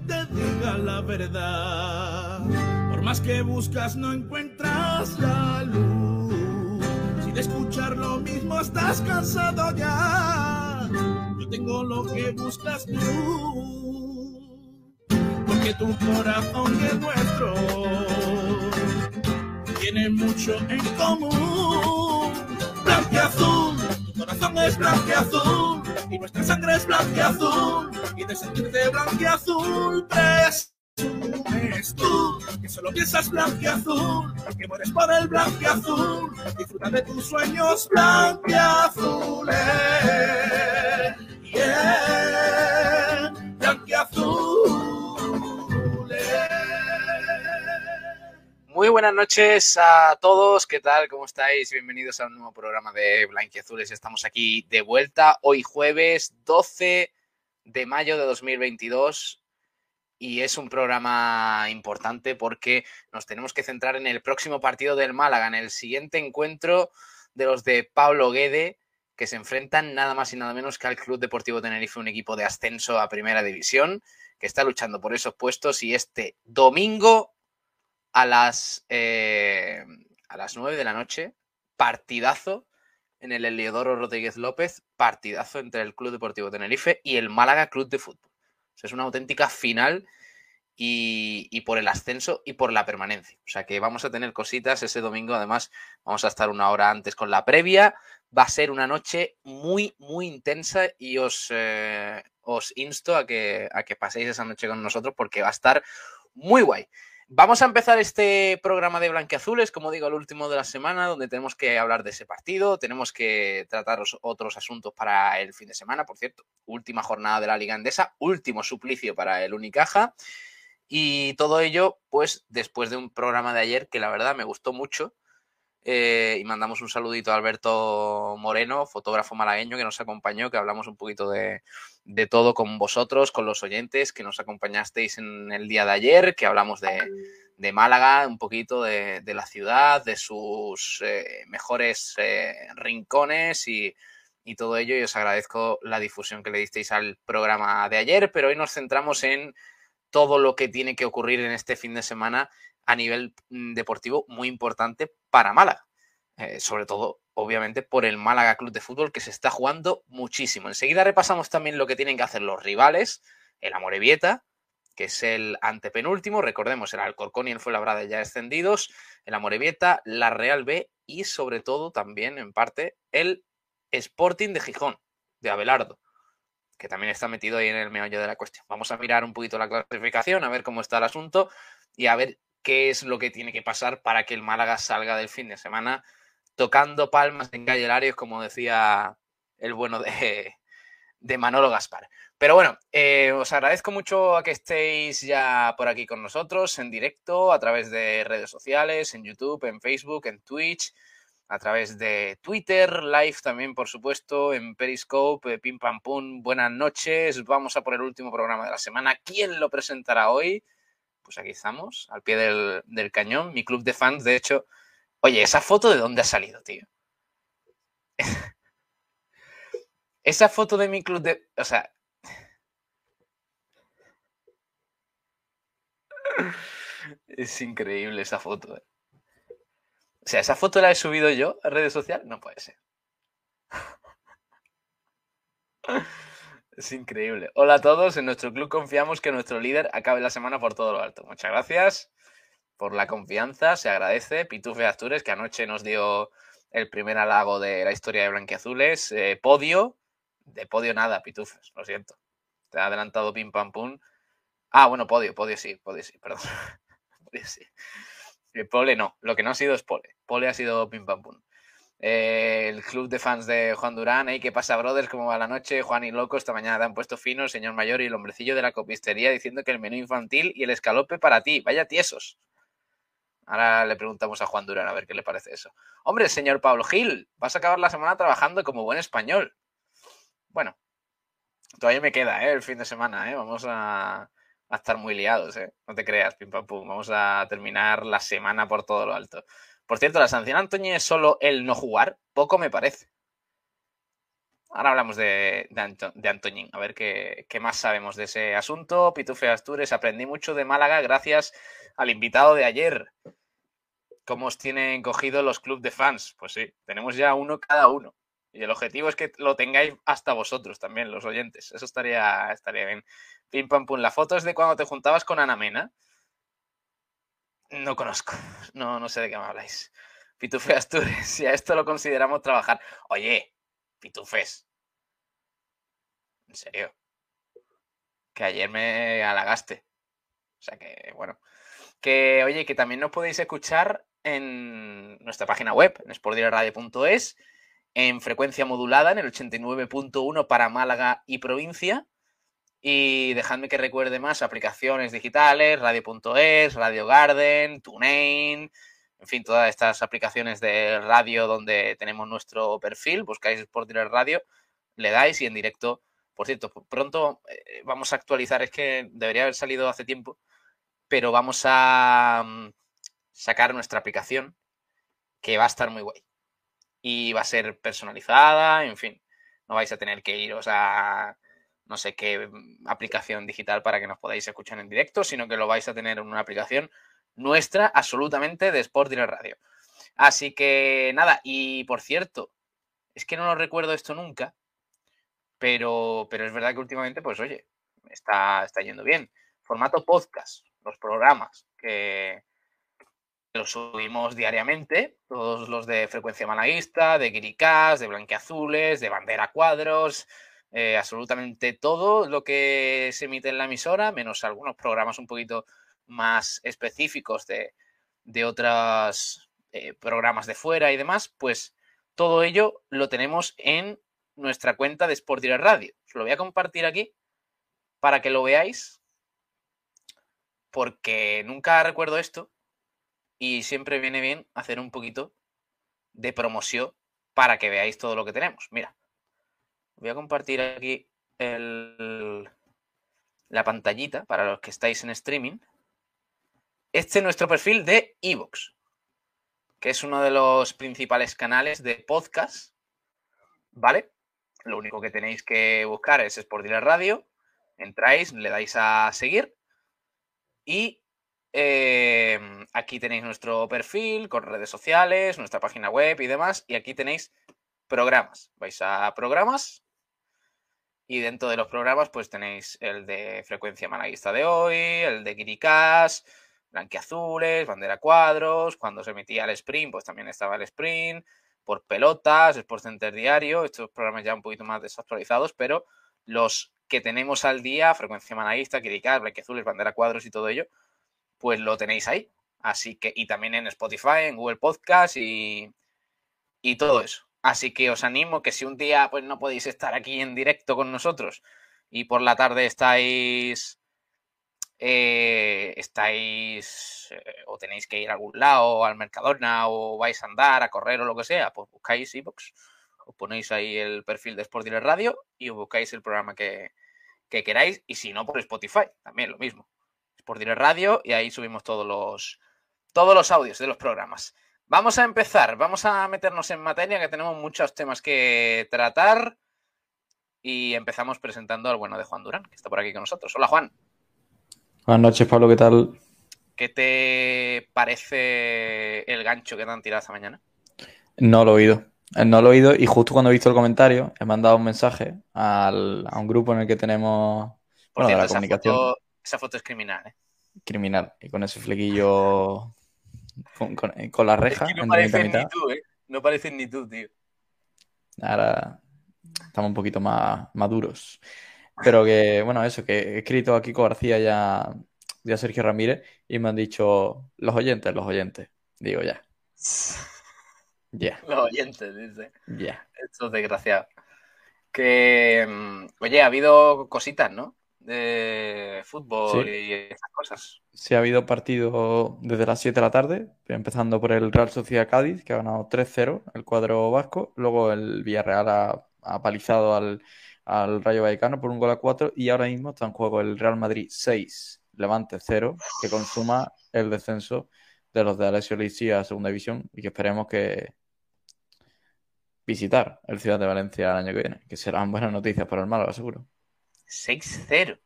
te diga la verdad. Por más que buscas, no encuentras la luz. Si de escuchar lo mismo estás cansado ya, yo tengo lo que buscas tú. Porque tu corazón el nuestro tienen mucho en común. Blanco y azul, tu corazón es blanco y azul y nuestra sangre es blanca y azul y de sentirte blanca y azul presumes tú que solo piensas blanco y azul que mueres por el blanco y azul disfruta de tus sueños blanco y azules yeah, y Muy buenas noches a todos, ¿qué tal? ¿Cómo estáis? Bienvenidos a un nuevo programa de Blanquiazules. Estamos aquí de vuelta hoy jueves 12 de mayo de 2022 y es un programa importante porque nos tenemos que centrar en el próximo partido del Málaga, en el siguiente encuentro de los de Pablo Guede que se enfrentan nada más y nada menos que al Club Deportivo Tenerife, un equipo de ascenso a Primera División que está luchando por esos puestos y este domingo a las, eh, a las 9 de la noche, partidazo en el Eliodoro Rodríguez López, partidazo entre el Club Deportivo Tenerife y el Málaga Club de Fútbol. es una auténtica final y, y, por el ascenso y por la permanencia. O sea que vamos a tener cositas ese domingo. Además, vamos a estar una hora antes con la previa. Va a ser una noche muy, muy intensa y os, eh, os insto a que, a que paséis esa noche con nosotros porque va a estar muy guay. Vamos a empezar este programa de Blanqueazules, como digo, el último de la semana, donde tenemos que hablar de ese partido, tenemos que tratar otros asuntos para el fin de semana, por cierto, última jornada de la Liga Andesa, último suplicio para el Unicaja, y todo ello, pues, después de un programa de ayer que la verdad me gustó mucho, eh, y mandamos un saludito a Alberto Moreno, fotógrafo malagueño que nos acompañó, que hablamos un poquito de, de, todo con vosotros, con los oyentes que nos acompañasteis en el día de ayer, que hablamos de, de Málaga, un poquito de, de, la ciudad, de sus eh, mejores eh, rincones y, y, todo ello. Y os agradezco la difusión que le disteis al programa de ayer, pero hoy nos centramos en todo lo que tiene que ocurrir en este fin de semana a nivel mm, deportivo muy importante para Málaga. Eh, sobre todo, obviamente, por el Málaga Club de Fútbol que se está jugando muchísimo. Enseguida repasamos también lo que tienen que hacer los rivales, el Amorebieta, que es el antepenúltimo, recordemos, el Alcorcón y el Fuenlabrada ya descendidos, el Amorebieta, la Real B y sobre todo también, en parte, el Sporting de Gijón, de Abelardo, que también está metido ahí en el meollo de la cuestión. Vamos a mirar un poquito la clasificación, a ver cómo está el asunto y a ver qué es lo que tiene que pasar para que el Málaga salga del fin de semana tocando palmas en Calle Larios, como decía el bueno de, de Manolo Gaspar. Pero bueno, eh, os agradezco mucho a que estéis ya por aquí con nosotros en directo, a través de redes sociales, en YouTube, en Facebook, en Twitch, a través de Twitter, live también, por supuesto, en Periscope, Pim Pam Pum. Buenas noches, vamos a por el último programa de la semana. ¿Quién lo presentará hoy? Pues aquí estamos, al pie del, cañón. Mi club de fans, de hecho. Oye, ¿esa foto de dónde ha salido, tío? esa foto de mi club de. O sea. Es increíble esa foto. Eh. O sea, esa foto la he subido yo a redes sociales. No puede ser. Es increíble. Hola a todos. En nuestro club confiamos que nuestro líder acabe la semana por todo lo alto. Muchas gracias por la confianza. Se agradece. Pitufe Astures, que anoche nos dio el primer halago de la historia de Blanquiazules. Eh, podio. De podio nada, Pitufes. Lo siento. Te ha adelantado pim pam pum. Ah, bueno, podio, podio sí, podio sí, perdón. podio sí. El pole no. Lo que no ha sido es pole. Pole ha sido pim pam pum. El club de fans de Juan Durán. ¿eh? ¿Qué pasa, brothers? ¿Cómo va la noche? Juan y Loco, esta mañana te han puesto fino, el señor mayor y el hombrecillo de la copistería diciendo que el menú infantil y el escalope para ti. Vaya tiesos. Ahora le preguntamos a Juan Durán a ver qué le parece eso. Hombre, señor Pablo Gil, vas a acabar la semana trabajando como buen español. Bueno, todavía me queda ¿eh? el fin de semana. ¿eh? Vamos a, a, estar muy liados. ¿eh? No te creas, pim pam pum. Vamos a terminar la semana por todo lo alto. Por cierto, la sanción a Antoñi es solo el no jugar. Poco me parece. ahora hablamos de, de, Antoñín, a ver qué, qué, más sabemos de ese asunto. Pitufe Astures, aprendí mucho de Málaga gracias al invitado de ayer. ¿Cómo os tienen cogido los clubes de fans? Pues sí, tenemos ya uno cada uno. Y el objetivo es que lo tengáis hasta vosotros también, los oyentes. Eso estaría, estaría bien. Pim pam pum. La foto es de cuando te juntabas con Ana Mena. No conozco. No, no sé de qué me habláis. Pitufe Astures, si a esto lo consideramos trabajar. Oye, Pitufes. En serio. Que ayer me halagaste. O sea que, bueno. Que, oye, que también nos podéis escuchar en nuestra página web, en sportdirectradio.es en frecuencia modulada en el 89.1 para Málaga y provincia. Y dejadme que recuerde más aplicaciones digitales, radio.es, Radio Garden, TuneIn, en fin, todas estas aplicaciones de radio donde tenemos nuestro perfil, buscáis Sport Direct Radio, le dais y en directo, por cierto, pronto eh, vamos a actualizar, es que debería haber salido hace tiempo, pero vamos a mm, sacar nuestra aplicación que va a estar muy guay. Y va a ser personalizada, en fin, no vais a tener que iros a no sé qué mm, aplicación digital para que nos podáis escuchar en directo, sino que lo vais a tener en una aplicación nuestra absolutamente de Sport Direct Radio. Así que nada, y por cierto, es que no lo recuerdo esto nunca, pero, pero es verdad que últimamente, pues oye, está, está yendo bien. Formato podcast, los programas que, los subimos diariamente, todos los de frecuencia malaguista, de guiricás, de blanqueazules, de bandera cuadros, eh, absolutamente todo lo que se emite en la emisora, menos algunos programas un poquito más específicos de, de otros eh, programas de fuera y demás, pues todo ello lo tenemos en nuestra cuenta de Sport Direct Radio. Os lo voy a compartir aquí para que lo veáis, porque nunca recuerdo esto y siempre viene bien hacer un poquito de promoción para que veáis todo lo que tenemos. Mira, voy a compartir aquí la pantallita para los que estáis en streaming. Este es nuestro perfil de Evox, que es uno de los principales canales de podcast. ¿Vale? Lo único que tenéis que buscar es Sport Radio. Entráis, le dais a seguir y Em, aquí tenéis nuestro perfil con redes sociales, nuestra página web y demás. Y aquí tenéis programas. Vais a programas y dentro de los programas pues tenéis el de frecuencia malaguista de hoy, el de Kirikás, blanquiazules, bandera cuadros. Cuando se emitía el sprint pues también estaba el sprint. Por pelotas, Sport Center Diario, estos programas ya un poquito más desactualizados, pero los que tenemos al día, frecuencia malaguista, Kirikás, blanquiazules, bandera cuadros y todo ello, pues lo tenéis ahí. Así que, y también en Spotify, en Google Podcast y, y todo eso. Así que os animo que si un día pues no podéis estar aquí en directo con nosotros y por la tarde estáis eh, estáis eh, o tenéis que ir a algún lado, al Mercadona o vais a andar, a correr o lo que sea, pues buscáis iBox, os ponéis ahí el perfil de Sport Direct Radio y os buscáis el programa que, que queráis y si no por Spotify, también lo mismo por Direct Radio y ahí subimos todos los, todos los audios de los programas. Vamos a empezar, vamos a meternos en materia que tenemos muchos temas que tratar y empezamos presentando al bueno de Juan Durán, que está por aquí con nosotros. Hola Juan. Buenas noches Pablo, ¿qué tal? ¿Qué te parece el gancho que te han tirado esta mañana? No lo he oído. No lo he oído y justo cuando he visto el comentario he mandado un mensaje a un grupo en el que tenemos bueno, de la comunicación. Esa foto es criminal, ¿eh? Criminal. Y con ese flequillo con, con, eh, la reja. no pareces ni tú, ¿eh? No pareces ni tú, tío. Ahora estamos un poquito más maduros. Pero que, bueno, eso, que he escrito a Kiko García ya, ya Sergio Ramírez y me han dicho los oyentes, los oyentes. Digo, ya. Ya. Los oyentes, dice. Ya. Esto es desgraciado. Que, mm, oye, ha habido cositas, ¿no? De fútbol y esas cosas. Sí, ha habido partido desde las 7 de la tarde, empezando por el Real Sociedad Cádiz, que ha ganado 3-0 el cuadro vasco. Luego el Villarreal ha, ha palizado al, al, Rayo Vallecano por un gol a 4. Y ahora mismo está en juego el Real Madrid 6, Levante 0, que consuma el descenso de los de Alessio Lici a segunda división y que esperemos que, visitar el Ciudad de Valencia el año que viene, que serán buenas noticias para el Málaga, seguro. 6-0.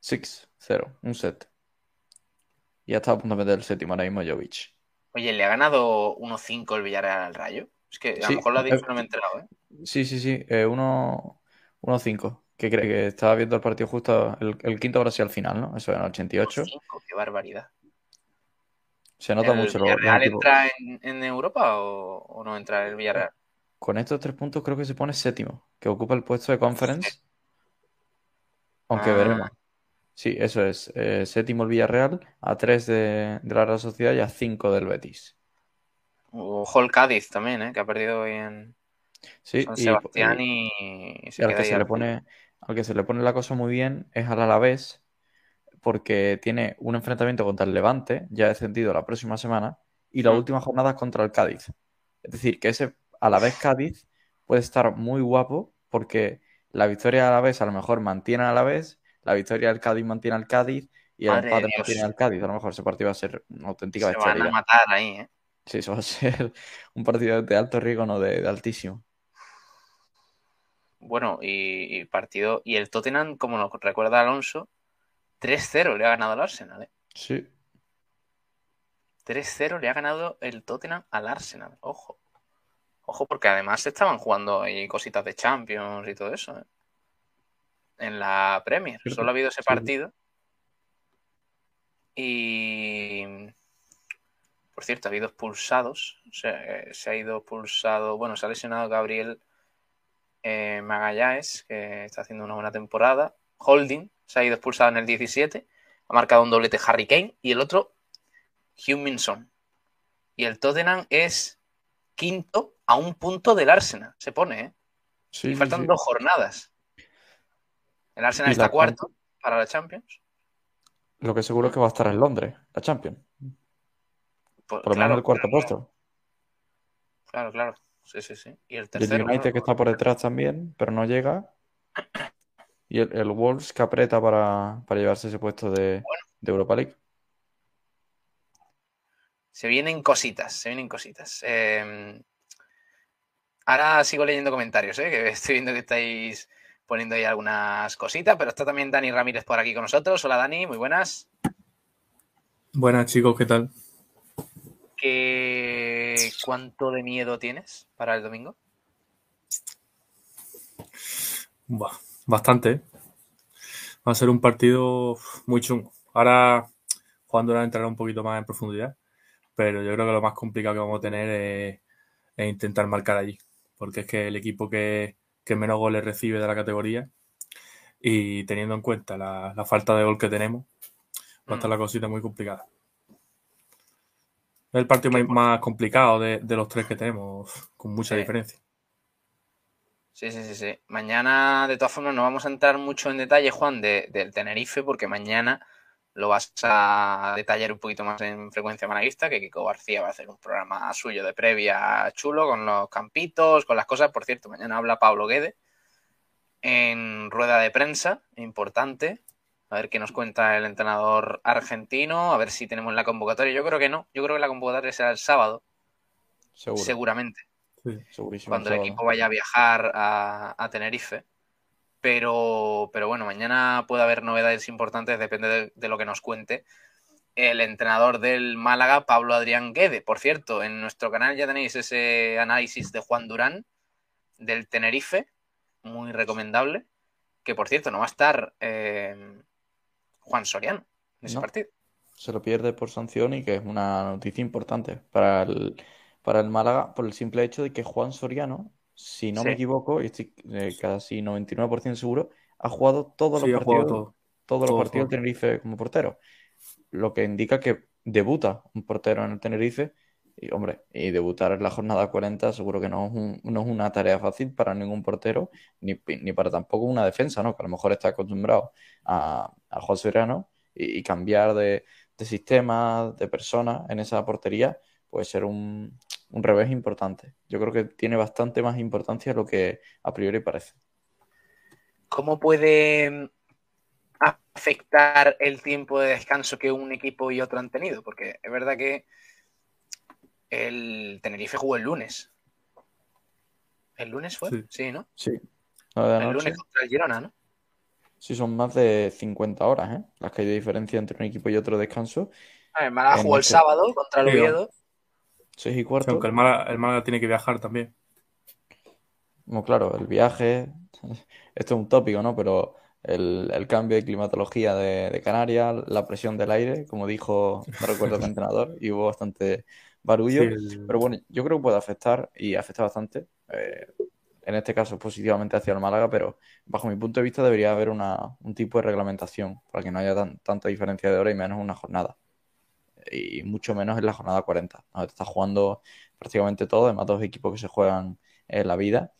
6-0, un set. Y ya está a punto de meter el séptimo ahora mismo Jovic. Oye, ¿le ha ganado 1-5 el Villarreal al Rayo? Es que a lo Sí, mejor lo ha dicho, eh, no me he enterado, ¿eh? Sí, sí, sí, eh, uno- 1-5. Que cree que estaba viendo el partido justo, el, el quinto ahora sí al final, ¿no? Eso en el 88. 1-5, qué barbaridad. Se nota ¿El mucho lo- Villarreal equipos. entra en, en Europa o, o no entra el Villarreal? Con estos tres puntos creo que se pone séptimo, que ocupa el puesto de conference. Aunque Ah. veremos. Sí, eso es. eh, séptimo el Villarreal, a 3 de, de la Real Sociedad y a 5 del Betis. Ojo el Cádiz también, ¿eh? Que ha perdido hoy en Sí, San y, Sebastián y- y, y se al que se le pone, al que se le pone la cosa muy bien es al Alavés, porque tiene un enfrentamiento contra el Levante, ya descendido la próxima semana, y la Mm. última jornada es contra el Cádiz. Es decir, que ese Alavés-Cádiz puede estar muy guapo, porque la victoria del Alavés a lo mejor mantiene al Alavés, la victoria del Cádiz mantiene al Cádiz, y el Madre empate mantiene al Cádiz. A lo mejor ese partido va a ser una auténtica Se van a matar ahí, ¿eh? Sí, eso va a ser un partido de alto riesgo, no de, de altísimo. Bueno, y, y partido. Y el Tottenham, como nos recuerda Alonso, 3-0 le ha ganado al Arsenal, ¿eh? Sí, 3-0 le ha ganado el Tottenham al Arsenal. Ojo. Ojo, porque además estaban jugando ahí cositas de Champions y todo eso, ¿eh? En la Premier. Solo ha habido ese Sí. partido. Y. Por cierto, ha habido expulsados. Se, se ha ido expulsado. Bueno, se ha lesionado Gabriel eh, Magallanes, que está haciendo una buena temporada. Holding se ha ido expulsado en el 17. Ha marcado un doblete Harry Kane. Y el otro, Huminson. Y el Tottenham es quinto a un punto del Arsenal. Se pone, ¿eh? sí, Y faltan sí. dos jornadas. El Arsenal está cuarto para la Champions. Lo que seguro es que va a estar en Londres, la Champions. Pues, Por lo claro, menos el cuarto claro, puesto. Claro, claro. Sí, sí, sí. Y el Y el tercero. United claro, que está por detrás también, pero no llega. Y el, el Wolves que aprieta para, para llevarse ese puesto de, de Europa League. Se vienen cositas, se vienen cositas. Eh, ahora sigo leyendo comentarios, ¿eh? que estoy viendo que estáis poniendo ahí algunas cositas, pero está también Dani Ramírez por aquí con nosotros. Hola Dani, muy buenas. Buenas chicos, ¿qué tal? ¿Qué... ¿Cuánto de miedo tienes para el domingo? Bastante. ¿eh? Va a ser un partido muy chungo. Ahora Juan Durán entrará un poquito más en profundidad, pero yo creo que lo más complicado que vamos a tener es, es intentar marcar allí, porque es que el equipo que, que menos goles recibe de la categoría y teniendo en cuenta la, la falta de gol que tenemos, va a estar la cosita muy complicada. Es el partido más, más complicado de, de los tres que tenemos, con mucha Sí. diferencia. Sí, sí, sí, sí. Mañana, de todas formas, no vamos a entrar mucho en detalle, Juan, de- del Tenerife, porque mañana lo vas a detallar un poquito más en frecuencia malaguista, que Kiko García va a hacer un programa suyo de previa chulo con los campitos, con las cosas. Por cierto, mañana habla Pablo Guede en rueda de prensa, importante. A ver qué nos cuenta el entrenador argentino, a ver si tenemos la convocatoria. Yo creo que no, yo creo que la convocatoria será el sábado, Seguro. seguramente Sí. Cuando el sábado. equipo vaya a viajar a, a Tenerife. Pero, pero bueno, mañana puede haber novedades importantes, depende de, de lo que nos cuente el entrenador del Málaga, Pablo Adrián Guede. Por cierto, en nuestro canal ya tenéis ese análisis de Juan Durán del Tenerife, muy recomendable. Que por cierto, no va a estar eh, Juan Soriano en ese No. partido. Se lo pierde por sanción y que es una noticia importante para el, para el Málaga por el simple hecho de que Juan Soriano, si no me equivoco, y estoy eh, casi 99% seguro, ha jugado todos Sí, los partidos, todo. todos los partidos del Tenerife como portero. Lo que indica que debuta un portero en el Tenerife. Y hombre, y debutar en la jornada 40 seguro que no es, un- no es una tarea fácil para ningún portero, ni, ni para tampoco una defensa, ¿no? Que a lo mejor está acostumbrado a, a Juan Soriano y, y cambiar de, de sistema, de persona en esa portería puede ser un, un revés importante. Yo creo que tiene bastante más importancia de lo que a priori parece. ¿Cómo puede mm, afectar el tiempo de descanso que un equipo y otro han tenido? Porque es verdad que el Tenerife jugó el lunes. ¿El lunes fue? Sí. Sí, ¿no? Sí. El noche. lunes contra el Girona, ¿no? Sí, son más de 50 horas, ¿eh? Las que hay de diferencia entre un equipo y otro descanso. Ah, El Málaga jugó el este- sábado contra el Sí, Oviedo. 6 y cuarto. aunque el Málaga, el Málaga tiene que viajar también. Bueno, claro, el viaje, esto es un tópico, ¿no? Pero el, el cambio de climatología de, de Canarias, la presión del aire, como dijo, no recuerdo el entrenador, y hubo bastante barullo. Sí, el- Pero bueno, yo creo que puede afectar y afecta bastante. eh, en este caso, positivamente hacia el Málaga, pero bajo mi punto de vista debería haber una, un tipo de reglamentación para que no haya tan- tanta diferencia de hora y menos una jornada. Y mucho menos en la jornada 40. donde te estás jugando prácticamente todo, además dos equipos que se juegan en la vida.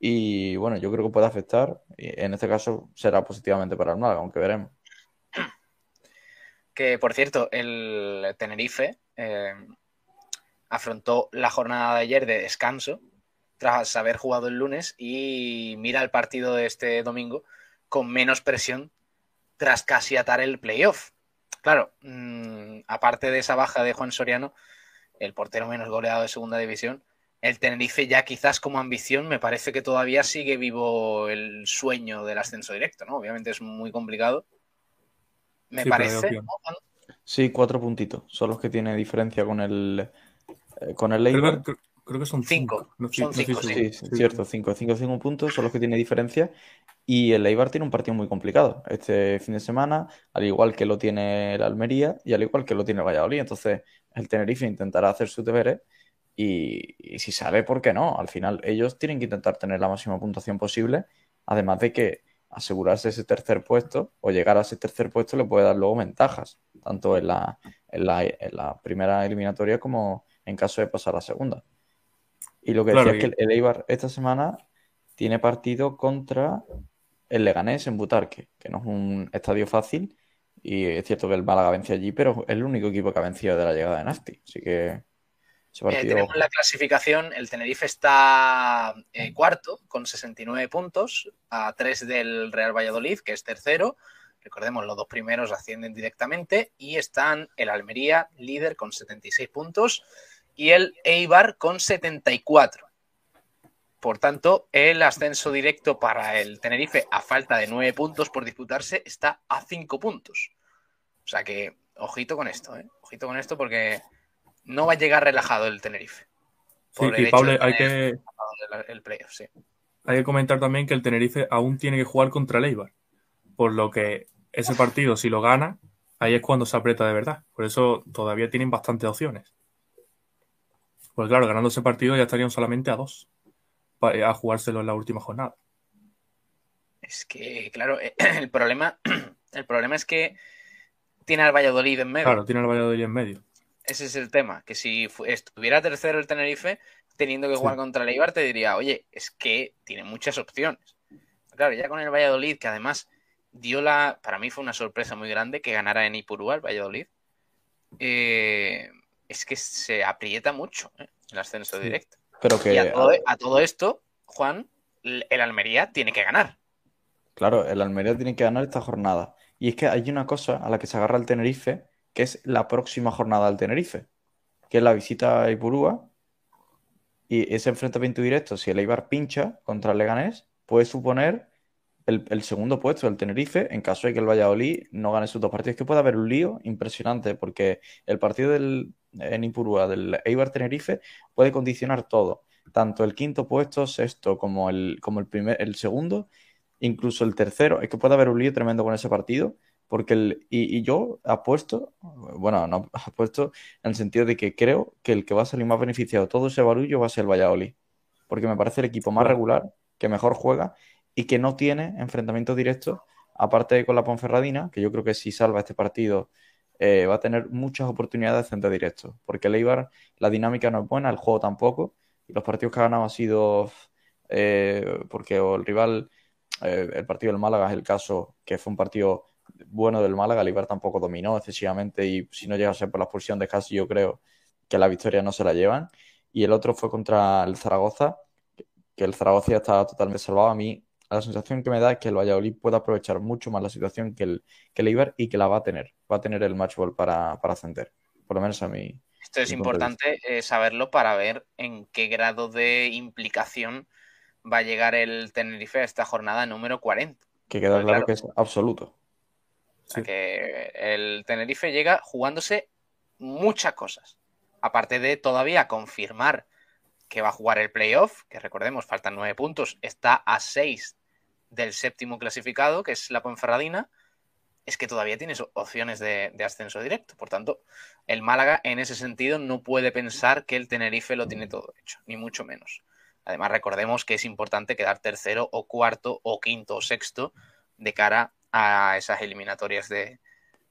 Y bueno, yo creo que puede afectar. Y en este caso será positivamente para el Málaga, aunque veremos. Que por cierto, el Tenerife eh, afrontó la jornada de ayer de descanso tras haber jugado el lunes y mira el partido de este domingo con menos presión tras casi atar el playoff. Claro, mm, aparte de esa baja de Juan Soriano, el portero menos goleado de segunda división, el Tenerife ya quizás como ambición me parece que todavía sigue vivo el sueño del ascenso directo, ¿no? Obviamente es muy complicado. Me Sí, parece. Sí, cuatro puntitos. Son los que tiene diferencia con el, eh, con el. Creo que son Cinco. cinco. No, Son no estoy cinco, seguro. Sí, sí, cierto, 5 5 5 puntos son los que tiene diferencia. Y el Eibar tiene un partido muy complicado este fin de semana, al igual que lo tiene el Almería y al igual que lo tiene el Valladolid. Entonces, el Tenerife intentará hacer sus deberes y, y si sale, ¿por qué no? Al final, ellos tienen que intentar tener la máxima puntuación posible, además de que asegurarse ese tercer puesto o llegar a ese tercer puesto le puede dar luego ventajas, tanto en la, en la, en la primera eliminatoria como en caso de pasar a la segunda. Y lo que Claro, decía es que el Eibar esta semana tiene partido contra el Leganés en Butarque, que no es un estadio fácil. Y es cierto que el Málaga venció allí, pero es el único equipo que ha vencido de la llegada de Nasti. Así que ese Eh, tenemos la clasificación, el Tenerife está eh, cuarto con 69 puntos, a 3 del Real Valladolid, que es tercero. Recordemos, los dos primeros ascienden directamente y están el Almería, líder con 76 puntos, y el Eibar con 74. Por tanto, el ascenso directo para el Tenerife, a falta de 9 puntos por disputarse, está a 5 puntos. O sea que, ojito con esto, ¿eh? Ojito con esto porque no va a llegar relajado el Tenerife. Sí, el y Pablo, hay que, el, el playoff, sí. hay que comentar también que el Tenerife aún tiene que jugar contra el Eibar. Por lo que ese partido, si lo gana, ahí es cuando se aprieta de verdad. Por eso todavía tienen bastantes opciones. Pues claro, ganando ese partido ya estarían solamente a dos pa- a jugárselo en la última jornada. Es que, claro, eh, el problema, el problema es que tiene al Valladolid en medio. Claro, tiene el Valladolid en medio. Ese es el tema. Que si estuviera tercero el Tenerife, teniendo que Sí. jugar contra el Eibar, te diría, oye, es que tiene muchas opciones. Claro, ya con el Valladolid, que además dio la. Para mí fue una sorpresa muy grande que ganara en Ipurúa el Valladolid. eh, es que se aprieta mucho ¿eh? el ascenso Sí. directo. Pero que. Y a todo, a todo esto, Juan, el Almería tiene que ganar. Claro, el Almería tiene que ganar esta jornada. Y es que hay una cosa a la que se agarra el Tenerife, que es la próxima jornada del Tenerife, que es la visita a Ipurúa. Y ese enfrentamiento directo, si el Eibar pincha contra el Leganés, puede suponer el, el segundo puesto del Tenerife en caso de que el Valladolid no gane sus dos partidos. Que puede haber un lío impresionante, porque el partido del, en Ipurúa del Eibar Tenerife puede condicionar todo. Tanto el quinto puesto, sexto, como el, como el primer, el segundo incluso el tercero, es que puede haber un lío tremendo con ese partido, porque el, y, y yo apuesto, bueno, no apuesto en el sentido de que creo que el que va a salir más beneficiado de todo ese barullo va a ser el Valladolid, porque me parece el equipo más regular, que mejor juega y que no tiene enfrentamientos directos, aparte de con la Ponferradina, que yo creo que si salva este partido eh, va a tener muchas oportunidades de ascender directo, porque el Eibar, la dinámica no es buena, el juego tampoco, y los partidos que ha ganado han sido eh, porque el rival eh, el partido del Málaga es el caso que fue un partido bueno del Málaga, el Eibar tampoco dominó excesivamente y si no llega a ser por la expulsión de casi yo creo que la victoria no se la llevan. Y el otro fue contra el Zaragoza, que el Zaragoza ya está totalmente salvado. A mí la sensación que me da es que el Valladolid puede aprovechar mucho más la situación que el, que el Eibar y que la va a tener. Va a tener el match ball para, para ascender. Por lo menos a mí. Esto es importante eh, saberlo para ver en qué grado de implicación va a llegar el Tenerife a esta jornada número 40. Que queda claro claro. que es absoluto. O sea Sí. que el Tenerife llega jugándose muchas cosas. Aparte de todavía confirmar que va a jugar el playoff, que recordemos, faltan nueve puntos, está a seis del séptimo clasificado, que es la Ponferradina, es que todavía tienes opciones de, de ascenso directo. Por tanto, el Málaga en ese sentido no puede pensar que el Tenerife lo tiene todo hecho, ni mucho menos. Además, recordemos que es importante quedar tercero o cuarto o quinto o sexto de cara a esas eliminatorias de,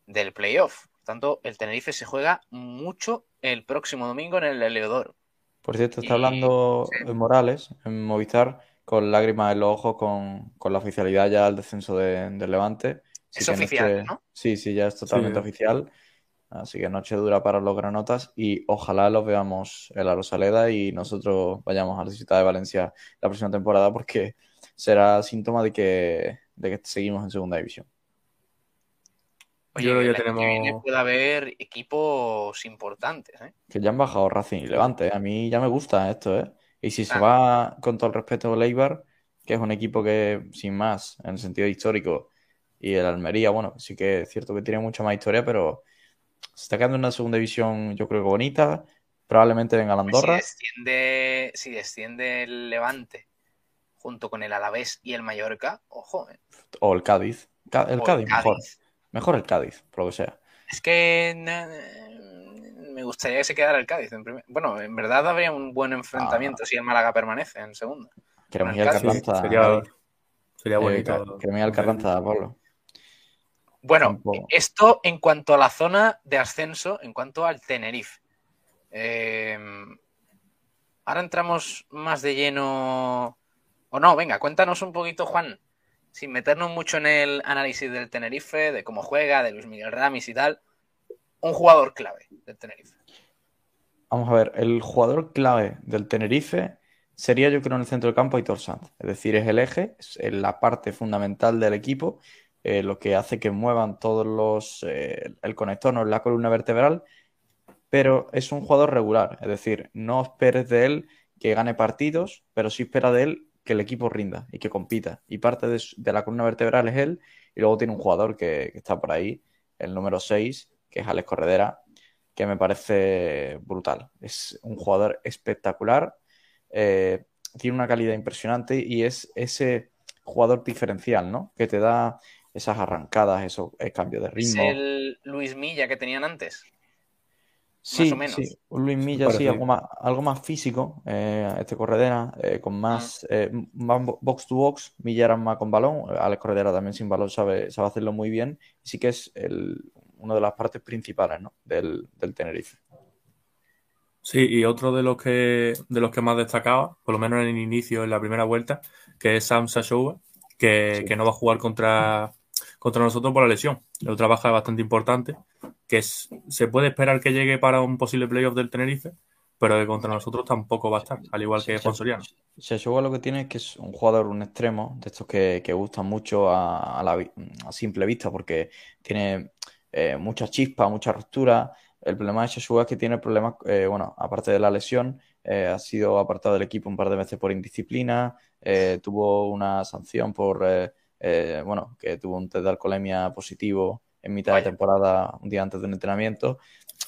del playoff. Por tanto, el Tenerife se juega mucho el próximo domingo en el Eleodoro. Por cierto, está Y- hablando sí. Morales en Movistar con lágrimas en los ojos con, con la oficialidad ya del descenso de, del Levante. Así Es que oficial, noche- ¿no? Sí, sí, ya es totalmente Sí. oficial. Así que noche dura para los granotas y ojalá los veamos en la Rosaleda y nosotros vayamos a la ciudad de Valencia la próxima temporada porque será síntoma de que, de que seguimos en segunda división. Oye, Yo creo que el ya año que viene tenemos- puede haber equipos importantes. ¿eh? Que ya han bajado Racing y Levante. ¿eh? A mí ya me gusta esto, ¿eh? Y si se Ah. va con todo el respeto el Eibar, que es un equipo que, sin más, en el sentido histórico, y el Almería, bueno, sí que es cierto que tiene mucha más historia, pero se está quedando en una segunda división, yo creo que bonita. Probablemente venga la Pues Andorra. Si desciende, si desciende el Levante junto con el Alavés y el Mallorca, ojo, ¿eh? O el Cádiz. El Cádiz, mejor. Cádiz. Mejor el Cádiz, por lo que sea. Es que me gustaría que se quedara el Cádiz en primer. Bueno, en verdad habría un buen enfrentamiento si el Málaga permanece en segunda. Queremos ir al Carranza. sería, David. sería Eh, bonito. queremos ir al Carranza, Pablo. Bueno, esto en cuanto a la zona de ascenso, en cuanto al Tenerife. Eh, ahora entramos más de lleno. O no, venga, cuéntanos un poquito, Juan, sin meternos mucho en el análisis del Tenerife, de cómo juega, de Luis Miguel Ramis y tal. Un jugador clave del Tenerife. Vamos a ver, el jugador clave del Tenerife sería yo creo en el centro del campo Aitor Sanz. Es decir, es el eje, es la parte fundamental del equipo, eh, lo que hace que muevan todos los... eh, el conector, no la columna vertebral, pero es un jugador regular. Es decir, no esperes de él que gane partidos, pero sí espera de él que el equipo rinda y que compita. Y parte de la columna vertebral es él, y luego tiene un jugador que, que está por ahí, el número 6, que es Alex Corredera, que me parece brutal. Es un jugador espectacular, eh, tiene una calidad impresionante y es ese jugador diferencial, ¿no? Que te da esas arrancadas, esos eh, cambios de Es ritmo. el Luis Milla que tenían antes. Sí, o menos. sí, un Luis Milla, sí, algo más, algo más físico, eh, este Corredera, eh, con más, Mm. eh, más bo- box to box, Milla era más con balón, Alex Corredera también sin balón sabe, sabe hacerlo muy bien, y sí que es el, una de las partes principales, ¿no? del, del Tenerife. Sí, y otro de los que de los que más destacaba, por lo menos en el inicio, en la primera vuelta, que es Sam Sashoua, que, Sí. que no va a jugar contra, contra nosotros por la lesión. Es otra baja bastante importante, que es- se puede esperar que llegue para un posible playoff del Tenerife, pero que contra nosotros tampoco va a estar, al igual que Sí, Juan Soriano. Sechogua lo que tiene es que es un jugador, un extremo, de estos que, que gustan mucho a, a la a simple vista, porque tiene eh, mucha chispa, mucha ruptura. El problema de Sechogua es que tiene problemas, eh, bueno, aparte de la lesión, eh, ha sido apartado del equipo un par de veces por indisciplina, eh, tuvo una sanción por, eh, bueno, que tuvo un test de alcoholemia positivo en mitad de Vaya. temporada, un día antes de un entrenamiento.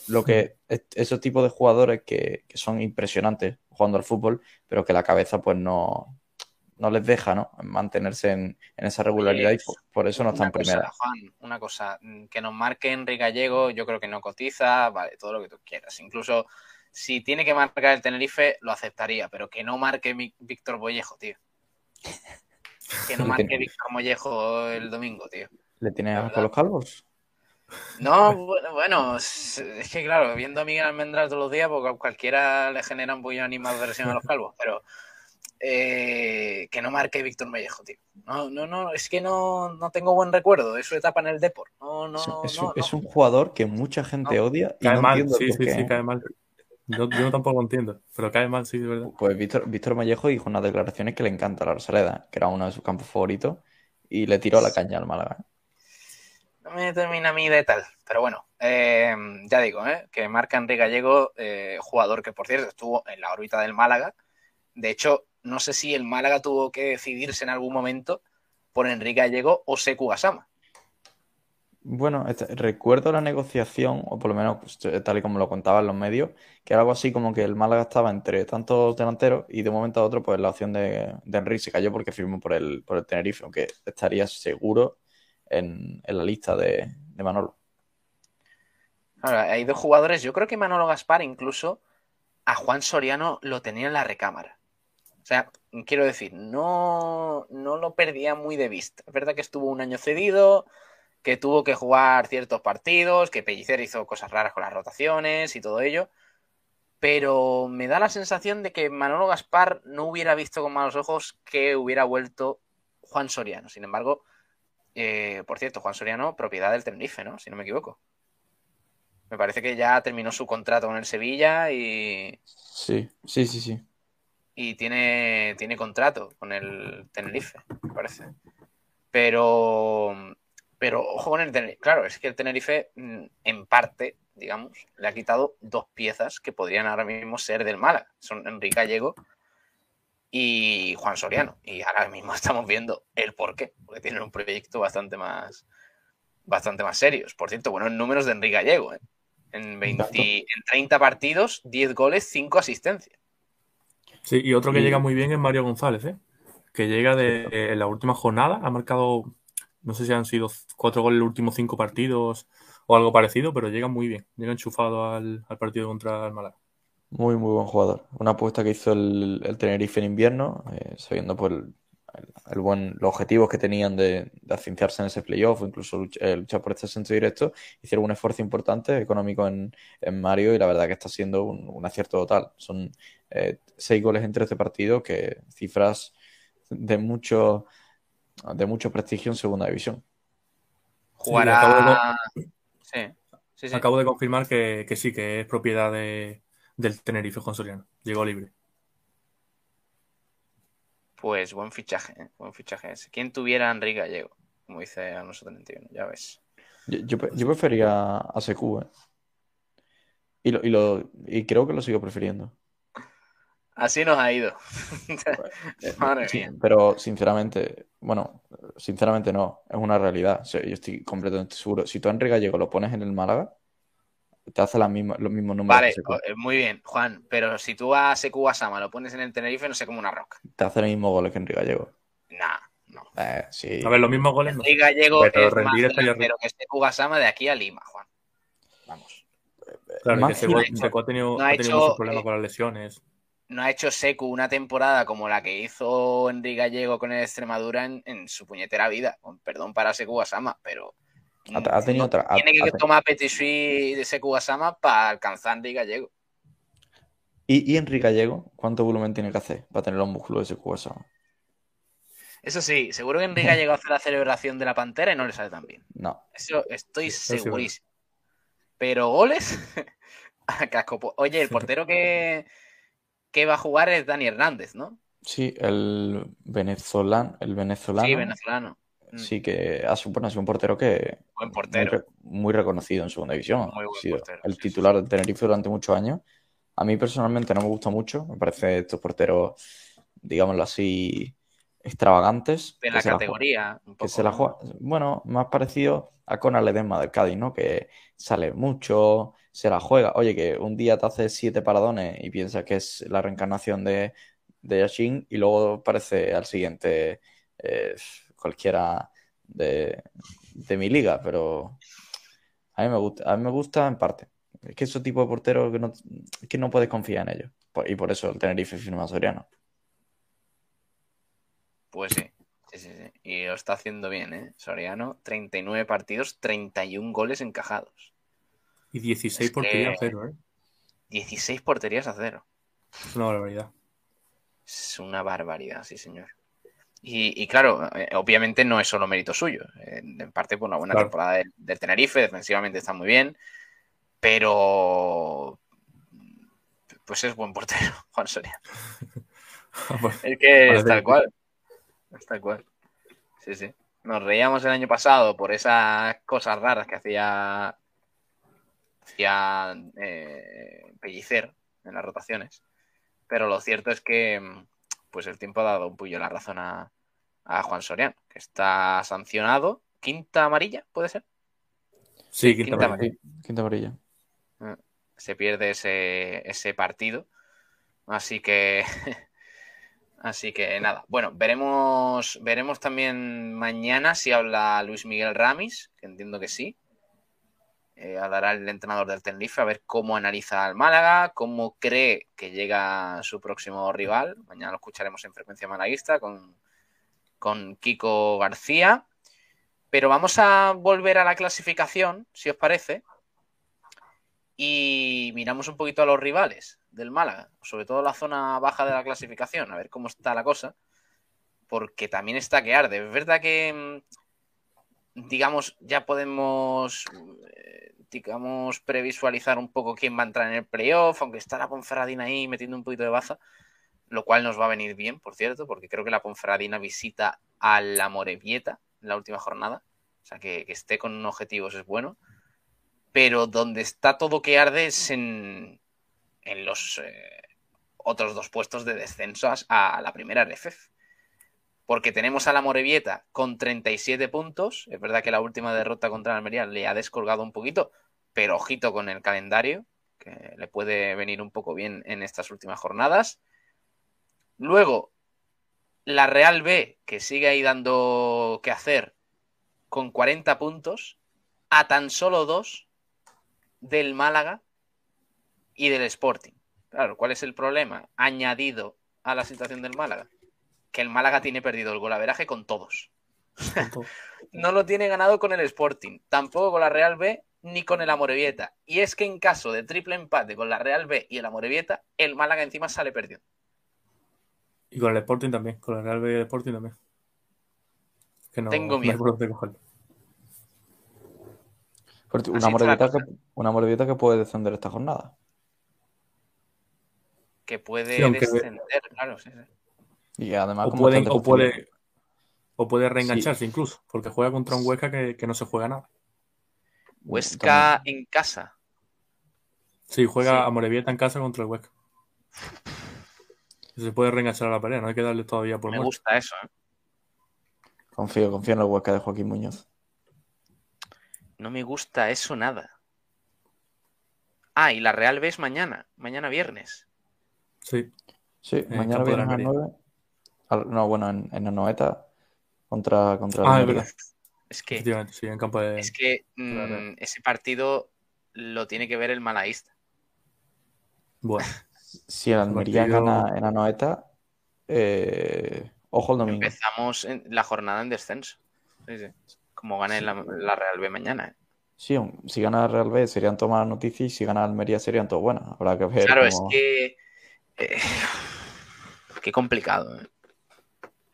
Lo que, es- esos tipos de jugadores que, que son impresionantes jugando al fútbol, pero que la cabeza pues no, no les deja, ¿no? mantenerse en, en esa regularidad y por, por eso no está Una en primera. Juan, una cosa, mm, que nos marque Henry Gallego, yo creo que no cotiza, vale, todo lo que tú quieras. Incluso si tiene que marcar el Tenerife, lo aceptaría, pero que no marque mi- Víctor Mollejo, tío. Que no marque tiene- Víctor Mollejo el domingo, tío. ¿Le tienes La asco verdad. a los calvos? No, bueno, bueno, es que claro, viendo a Miguel Almendral todos los días, porque a cualquiera le genera un poquillo de animadversión a los calvos, pero eh, que no marque Víctor Mollejo, tío. No, no, no, es que no, no tengo buen recuerdo de su etapa en el Deport. No, no, Es, es no, un, es un jugador que mucha gente No. odia y Cae no mal, entiendo sí, sí, sí, cae mal. Yo, yo tampoco entiendo, pero cae mal, sí, de verdad. Pues Víctor, Víctor Mollejo dijo unas declaraciones que le encanta la Rosaleda, que era uno de sus campos favoritos, y le tiró la caña al Málaga. No me termina a mí de tal. Pero bueno, eh, ya digo, ¿eh? que marca Enrique Gallego, eh, jugador que por cierto estuvo en la órbita del Málaga. De hecho, no sé si el Málaga tuvo que decidirse en algún momento por Enrique Gallego o Seku Gasama. Bueno, este- recuerdo la negociación, o por lo menos pues, tal y como lo contaban los medios, que era algo así como que el Málaga estaba entre tantos delanteros y de un momento a otro pues la opción de, de Enrique se cayó porque firmó por el, por el Tenerife, aunque estaría seguro en, en la lista de, de Manolo. Ahora, hay dos jugadores, yo creo que Manolo Gaspar incluso a Juan Soriano lo tenía en la recámara. Sea, quiero decir, no, no lo perdía muy de vista. Es verdad que estuvo un año cedido, que tuvo que jugar ciertos partidos, que Pellicer hizo cosas raras con las rotaciones y todo ello. Pero me da la sensación de que Manolo Gaspar no hubiera visto con malos ojos que hubiera vuelto Juan Soriano. Sin embargo, eh, por cierto, Juan Soriano, propiedad del Tenerife, ¿no? Si no me equivoco. Me parece que ya terminó su contrato con el Sevilla y, Sí, sí, sí, sí. Y tiene, tiene contrato con el Tenerife, me parece. Pero, pero ojo con el Tenerife. Claro, es que el Tenerife, mm, en parte, digamos, le ha quitado dos piezas que podrían ahora mismo ser del Málaga. Son Enrique Gallego y Juan Soriano. Y ahora mismo estamos viendo el por qué, porque tienen un proyecto bastante más, bastante más serios. Por cierto, buenos números de Enrique Gallego. ¿eh? En, 20 Exacto. en 30 partidos, 10 goles, 5 asistencias. Sí, y otro que Y- llega muy bien es Mario González, ¿eh? Que llega de en la última jornada, ha marcado, no sé si han sido cuatro goles en los últimos cinco partidos o algo parecido, pero llega muy bien, llega enchufado al, al partido contra el Málaga. Muy, muy buen jugador. Una apuesta que hizo el, el Tenerife en invierno, eh, sabiendo pues, el, el buen, los objetivos que tenían de, de en ese playoff o incluso eh, luchar por este ascenso directo. Hicieron un esfuerzo importante económico en, en Mario y la verdad que está siendo un, un acierto total. Son eh, seis goles en 13 partidos, que cifras de mucho, de mucho prestigio en segunda división. Jugará. Sí, sí, sí. Acabo de confirmar que, que sí, que es propiedad de, del Tenerife Juan Soriano. Llegó libre. Pues buen fichaje, ¿eh? buen fichaje ese. ¿Quién tuviera a Enrique Gallego? Como dice Alonso 31, ya ves. Yo, yo, pre- yo prefería a Secu, ¿eh? Y, lo, y, lo, y creo que lo sigo prefiriendo. Así nos ha ido. Eh, Madre sí, mía. pero sinceramente, bueno, sinceramente no, es una realidad. O sea, yo estoy completamente seguro. Si tú a Enrique Gallego lo pones en el Málaga, te hace las mismas, los mismos números Vale, que Secu. eh, muy bien, Juan. Pero si tú a Seku Asama lo pones en el Tenerife, no sé, como una roca. Te hace los mismos goles que Enrique Gallego. Nah, no. Eh, sí. A ver, los mismos goles no. Enrique Gallego Pero es más delantero que Seku Asama de aquí a Lima, Juan. Vamos. Claro, Más que Seco ha tenido, no ha ha tenido hecho, muchos problemas eh, con las lesiones. No ha hecho Seku una temporada como la que hizo Enrique Gallego con el Extremadura en, en su puñetera vida. Con perdón para Seku Asama, pero. Ha, ha tenido otra. ha- Tiene que ha tomar Petit Suisse de Seku Asama para alcanzar a Enrique Gallego. ¿Y, y Enrique Gallego? ¿Cuánto volumen tiene que hacer para tener los músculos de Secu Asama? Eso sí, seguro que Enrique Gallego hace la celebración de la pantera y no le sale tan bien. No. Eso estoy Sí, segurísimo. Pero goles a casco. Oye, el portero que, que va a jugar es Dani Hernández, ¿no? Sí, el venezolano, el venezolano, Sí, venezolano. Mm, sí que ha bueno, ha sido un portero que Buen muy, portero. re- muy reconocido en segunda división. Muy buen Ha sido portero, el sí, sí, titular del Tenerife durante muchos años. A mí personalmente no me gusta mucho. Me parece estos porteros, digámoslo así, extravagantes. De la categoría. que se la juega, bueno, más parecido a Conor Ledesma del Cádiz, ¿no? Que sale mucho, se la juega. Oye, que un día te hace siete paradones y piensas que es la reencarnación de, de Yashin y luego parece al siguiente eh, cualquiera de, de mi liga, pero a mí me gusta, a mí me gusta en parte. Es que esos tipos de porteros que no, que no puedes confiar en ellos. Y por eso el Tenerife firma a Soriano. Pues sí. Sí, sí, sí. Y lo está haciendo bien, ¿eh? Soriano, 39 partidos, 31 goles encajados. Y 16 Es porterías que- a cero, ¿eh? 16 porterías a cero. Es una barbaridad. Es una barbaridad, sí, señor. Y, y claro, eh, obviamente no es solo mérito suyo. Eh, En parte por una buena Claro. temporada del, del Tenerife, defensivamente está muy bien, pero pues es buen portero, Juan Soria. Es que es tal cual. Es tal cual. Sí, sí. Nos reíamos el año pasado por esas cosas raras que hacía, hacía eh, Pellicer en las rotaciones. Pero lo cierto es que, pues el tiempo ha dado un puño la razón a, a Juan Soriano, que está sancionado. ¿Quinta amarilla, puede ser? Sí, quinta, quinta amarilla. Quinta amarilla. Se pierde ese, ese partido. Así que. Así que nada. Bueno, veremos, veremos también mañana si habla Luis Miguel Ramis, que entiendo que sí. Eh, hablará el entrenador del Tenerife a ver cómo analiza al Málaga, cómo cree que llega su próximo rival. Mañana lo escucharemos en frecuencia malaguista con, con Kiko García. Pero vamos a volver a la clasificación, si os parece, y miramos un poquito a los rivales del Málaga, sobre todo la zona baja de la clasificación, a ver cómo está la cosa, porque también está que arde. Es verdad que, mm, digamos, ya podemos, eh, digamos, previsualizar un poco quién va a entrar en el playoff, aunque está la Ponferradina ahí metiendo un poquito de baza, lo cual nos va a venir bien, por cierto, porque creo que la Ponferradina visita a la Morevieta en la última jornada, o sea, que, esté con objetivos es bueno pero donde está todo que arde es en, en los eh, otros dos puestos de descenso a, a la primera RFF. Porque tenemos a la Morevieta con 37 puntos. Es verdad que la última derrota contra Almería le ha descolgado un poquito, pero ojito con el calendario, que le puede venir un poco bien en estas últimas jornadas. Luego, la Real B, que sigue ahí dando que hacer, con 40 puntos, a tan solo dos del Málaga y del Sporting. Claro, ¿cuál es el problema? Añadido a la situación del Málaga, que el Málaga tiene perdido el golaveraje con todos. no lo tiene ganado con el Sporting, tampoco con la Real B ni con el Amorebieta. Y es que en caso de triple empate con la Real B y el Amorebieta, el Málaga encima sale perdiendo. Y con el Sporting también, con la Real B y el Sporting también. Que no, Tengo miedo. Una morevieta que, una puede descender esta jornada. Que puede Sí, descender, claro. sí, sí. Y además, O, como pueden- o el puede, o puede reengancharse incluso, porque juega contra un Huesca que, que no se juega nada. Huesca en casa. Sí, juega Sí. a Morevieta en casa contra el Huesca. Se puede reenganchar a la pelea, no hay que darle todavía por Me muerto. gusta eso. ¿eh? Confío, confío en el Huesca de Joaquín Muñoz. No me gusta eso nada. Ah, y la Real B es mañana, mañana viernes. Sí, Sí, mañana la vienen a las Almería. 9. No, bueno, en, en Anoeta contra, contra el Ah, es Almería. verdad. Es que, efectivamente, sí, en campo de. es que la mm, ese partido lo tiene que ver el malaísta. Bueno, Si el Almería partido- gana en Anoeta, eh, ojo el domingo. Empezamos en la jornada en descenso. Sí, sí. Como gane la, la Real B mañana. ¿eh? Sí, si gana el Real B serían todas malas noticias y si gana Almería serían todas buenas. Habrá que ver Claro, es que. eh, qué complicado. ¿eh?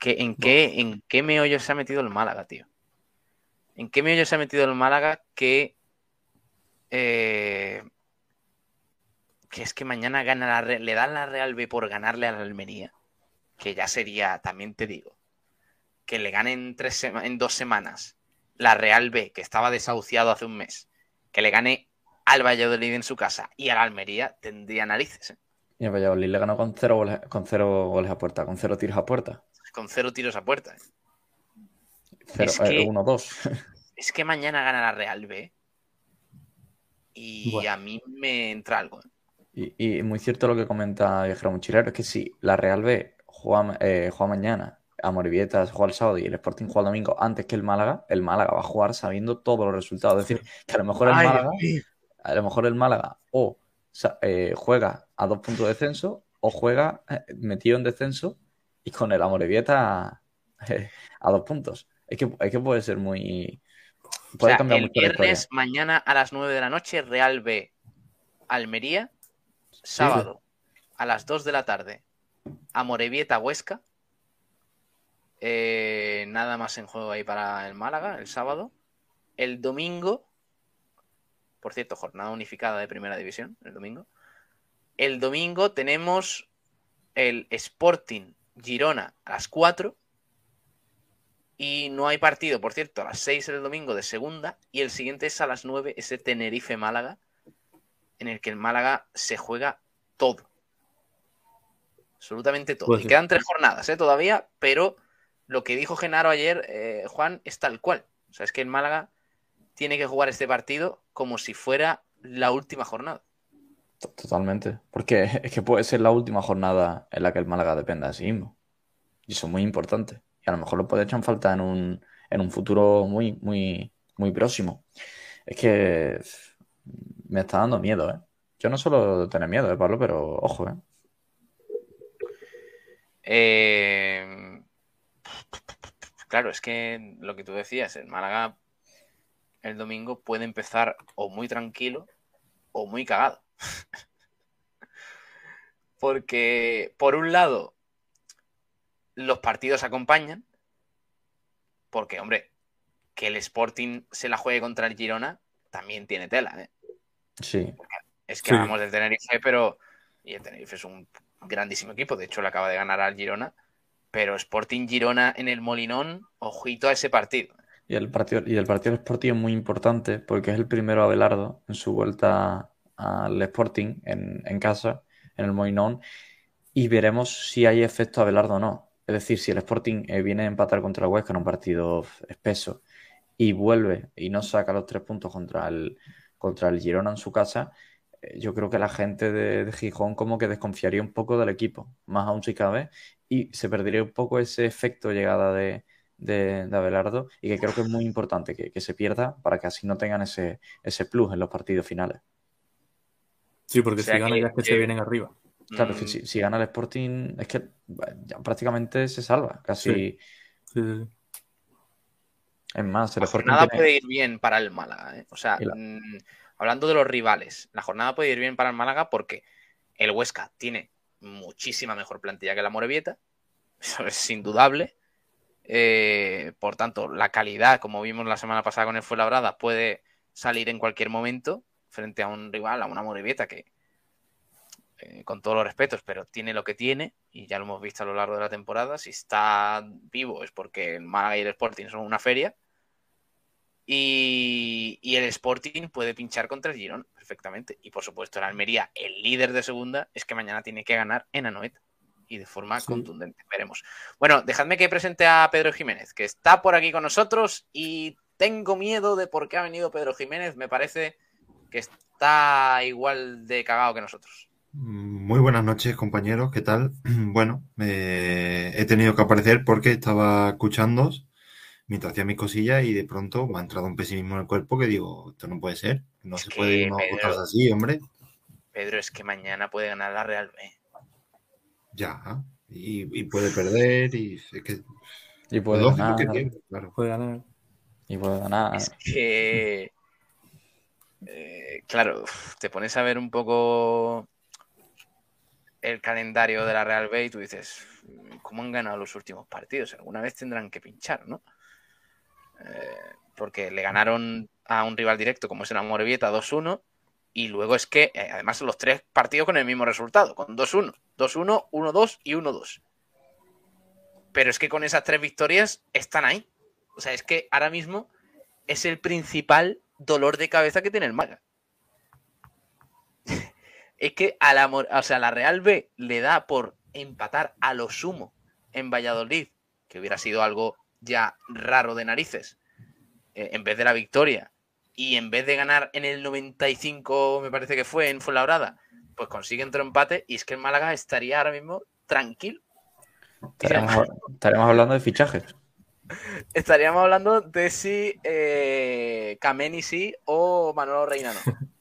¿Qué- en, qué, ¿En qué meollo se ha metido el Málaga, tío? ¿En qué meollo se ha metido el Málaga que. eh, que es que mañana gana la, le dan la Real B por ganarle a la Almería? Que ya sería, también te digo, que le ganen tres en dos semanas la Real B, que estaba desahuciado hace un mes, que le gane al Valladolid en su casa y a la Almería, tendría narices. ¿eh? Y el Valladolid le ganó con cero goles, con cero goles a puerta, con cero tiros a puerta. Con cero tiros a puerta. Cero, Es que- eh, uno, dos. Es que mañana gana la Real B y Bueno. a mí me entra algo. Y, y muy cierto lo que comenta Gerardo Chilero, es que si la Real B juega, eh, juega mañana, Amorebieta juega el sábado y el Sporting juega el domingo antes que el Málaga, el Málaga va a jugar sabiendo todos los resultados. Es decir, que a lo mejor el Ay, Málaga, a lo mejor el Málaga o eh, juega a dos puntos de descenso o juega eh, metido en descenso y con el Amorebieta eh, a dos puntos. Es que, es que puede ser muy... O Puede sea, cambiar el mucho la viernes, mañana a las 9 de la noche, Real B, Almería. Sábado, a las 2 de la tarde, Amorebieta, Huesca. Eh, nada más en juego ahí para el Málaga, el sábado. El domingo, por cierto, jornada unificada de primera división, el domingo. El domingo tenemos el Sporting Girona a las 4. Y no hay partido, por cierto, a las 6 el domingo de segunda. Y el siguiente es a las 9, ese Tenerife-Málaga, en el que el Málaga se juega todo. Absolutamente todo. Pues y quedan tres jornadas ¿eh? todavía, pero lo que dijo Genaro ayer, eh, Juan, es tal cual. O sea, es que el Málaga tiene que jugar este partido como si fuera la última jornada. To- Totalmente. Porque es que puede ser la última jornada en la que el Málaga dependa de sí mismo. Y eso es muy importante. Y a lo mejor lo puede echar en falta en un, en un futuro muy, muy, muy próximo. Es que me está dando miedo, ¿eh? Yo no suelo tener miedo, ¿eh, Pablo? Pero ojo, ¿eh? Eh, Claro, es que lo que tú decías, el Málaga el domingo puede empezar o muy tranquilo o muy cagado. Porque, por un lado, los partidos acompañan. Porque, hombre, que el Sporting se la juegue contra el Girona también tiene tela. ¿eh? Sí. Es que Sí. hablamos del Tenerife, pero. Y el Tenerife es un grandísimo equipo. De hecho, le acaba de ganar al Girona. Pero Sporting Girona en el Molinón, ojito a ese partido. Y el partido, y el partido del Sporting es muy importante porque es el primero Abelardo en su vuelta al Sporting en, en casa, en el Moinón, y veremos si hay efecto Abelardo o no. Es decir, si el Sporting eh, viene a empatar contra el Huesca en un partido espeso y vuelve y no saca los tres puntos contra el, contra el Girona en su casa, eh, yo creo que la gente de, de Gijón como que desconfiaría un poco del equipo, más aún si cabe, y se perdería un poco ese efecto llegada de, de, de Abelardo y que creo que es muy importante que, que se pierda para que así no tengan ese, ese plus en los partidos finales. Sí, porque O sea si gana que- ya es que que- se vienen arriba. Claro, Mm, si, si gana el Sporting es que ya prácticamente se salva, casi Sí. Sí, sí, sí. es más, el La Sporting jornada tiene- puede ir bien para el Málaga. ¿eh? O sea, la- mm, hablando de los rivales, la jornada puede ir bien para el Málaga porque el Huesca tiene muchísima mejor plantilla que la Morevieta. Eso es indudable. Eh, por tanto, la calidad, como vimos la semana pasada con el Fuenlabrada, puede salir en cualquier momento frente a un rival, a una Morevieta que, eh, con todos los respetos, pero tiene lo que tiene y ya lo hemos visto a lo largo de la temporada. Si está vivo es porque el Málaga y el Sporting son una feria. Y, y el Sporting puede pinchar contra el Girón perfectamente. Y por supuesto, el Almería, el líder de segunda, es que mañana tiene que ganar en Anoeta. Y de forma Sí. contundente. Veremos. Bueno, dejadme que presente a Pedro Jiménez, que está por aquí con nosotros. Y tengo miedo de por qué ha venido Pedro Jiménez. Me parece que está igual de cagado que nosotros. Muy buenas noches, compañeros. ¿Qué tal? Bueno, eh, he tenido que aparecer porque estaba escuchándoos mientras hacía mis cosillas y de pronto me ha entrado un pesimismo en el cuerpo que digo, esto no puede ser. No Es se puede ir cosas así, hombre. Pedro, es que mañana puede ganar la Real B. Ya. Y, y puede perder y es que y puede lógico ganar, que tiene, claro. Puede ganar. y puede ganar. Es que. Eh, claro, te pones a ver un poco el calendario de la Real B y tú dices, ¿cómo han ganado los últimos partidos? Alguna vez tendrán que pinchar, ¿no? Eh, porque le ganaron a un rival directo como es el Amorebieta 2-1 y luego es que, eh, además, los tres partidos con el mismo resultado, con 2-1, 2-1, 1-2 y 1-2. Pero es que con esas tres victorias están ahí. O sea, es que ahora mismo es el principal dolor de cabeza que tiene el Málaga. es que a la, o sea, la Real B le da por empatar a lo sumo en Valladolid, que hubiera sido algo ya raro de narices, eh, en vez de la victoria, y en vez de ganar en el 95, me parece que fue en Fuenlabrada, pues consigue otro empate y es que el Málaga estaría ahora mismo tranquilo. Estaremos, estaremos hablando de fichajes. Estaríamos hablando de si eh, Kameni sí o Manolo Reina no.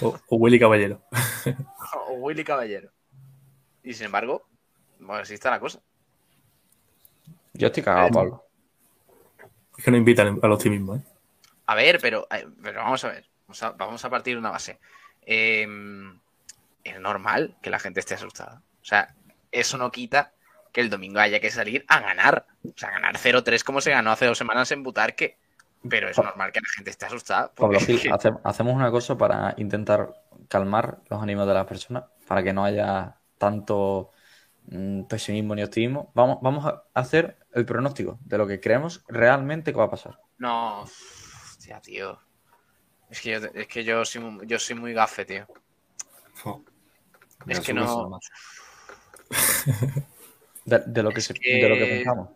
O, o Willy Caballero. o Willy Caballero. Y sin embargo, bueno, así está la cosa. Yo estoy cagado, Eh, Pablo. Es que no invitan al optimismo, ¿eh? A ver, pero, eh, pero vamos a ver. Vamos a, vamos a partir de una base. Eh, es normal que la gente esté asustada. O sea, eso no quita que el domingo haya que salir a ganar. O sea, ganar 0-3 como se ganó hace dos semanas en Butarque. Pero es normal que la gente esté asustada. Pablo Porque Gil, hace- hacemos una cosa para intentar calmar los ánimos de las personas, para que no haya tanto mm, pesimismo ni optimismo. Vamos, vamos a hacer el pronóstico de lo que creemos realmente que va a pasar. No, hostia, tío. Es que yo, es que yo soy, yo soy muy gafe, tío. Es que no-. De, de lo que se- que- de lo que pensamos.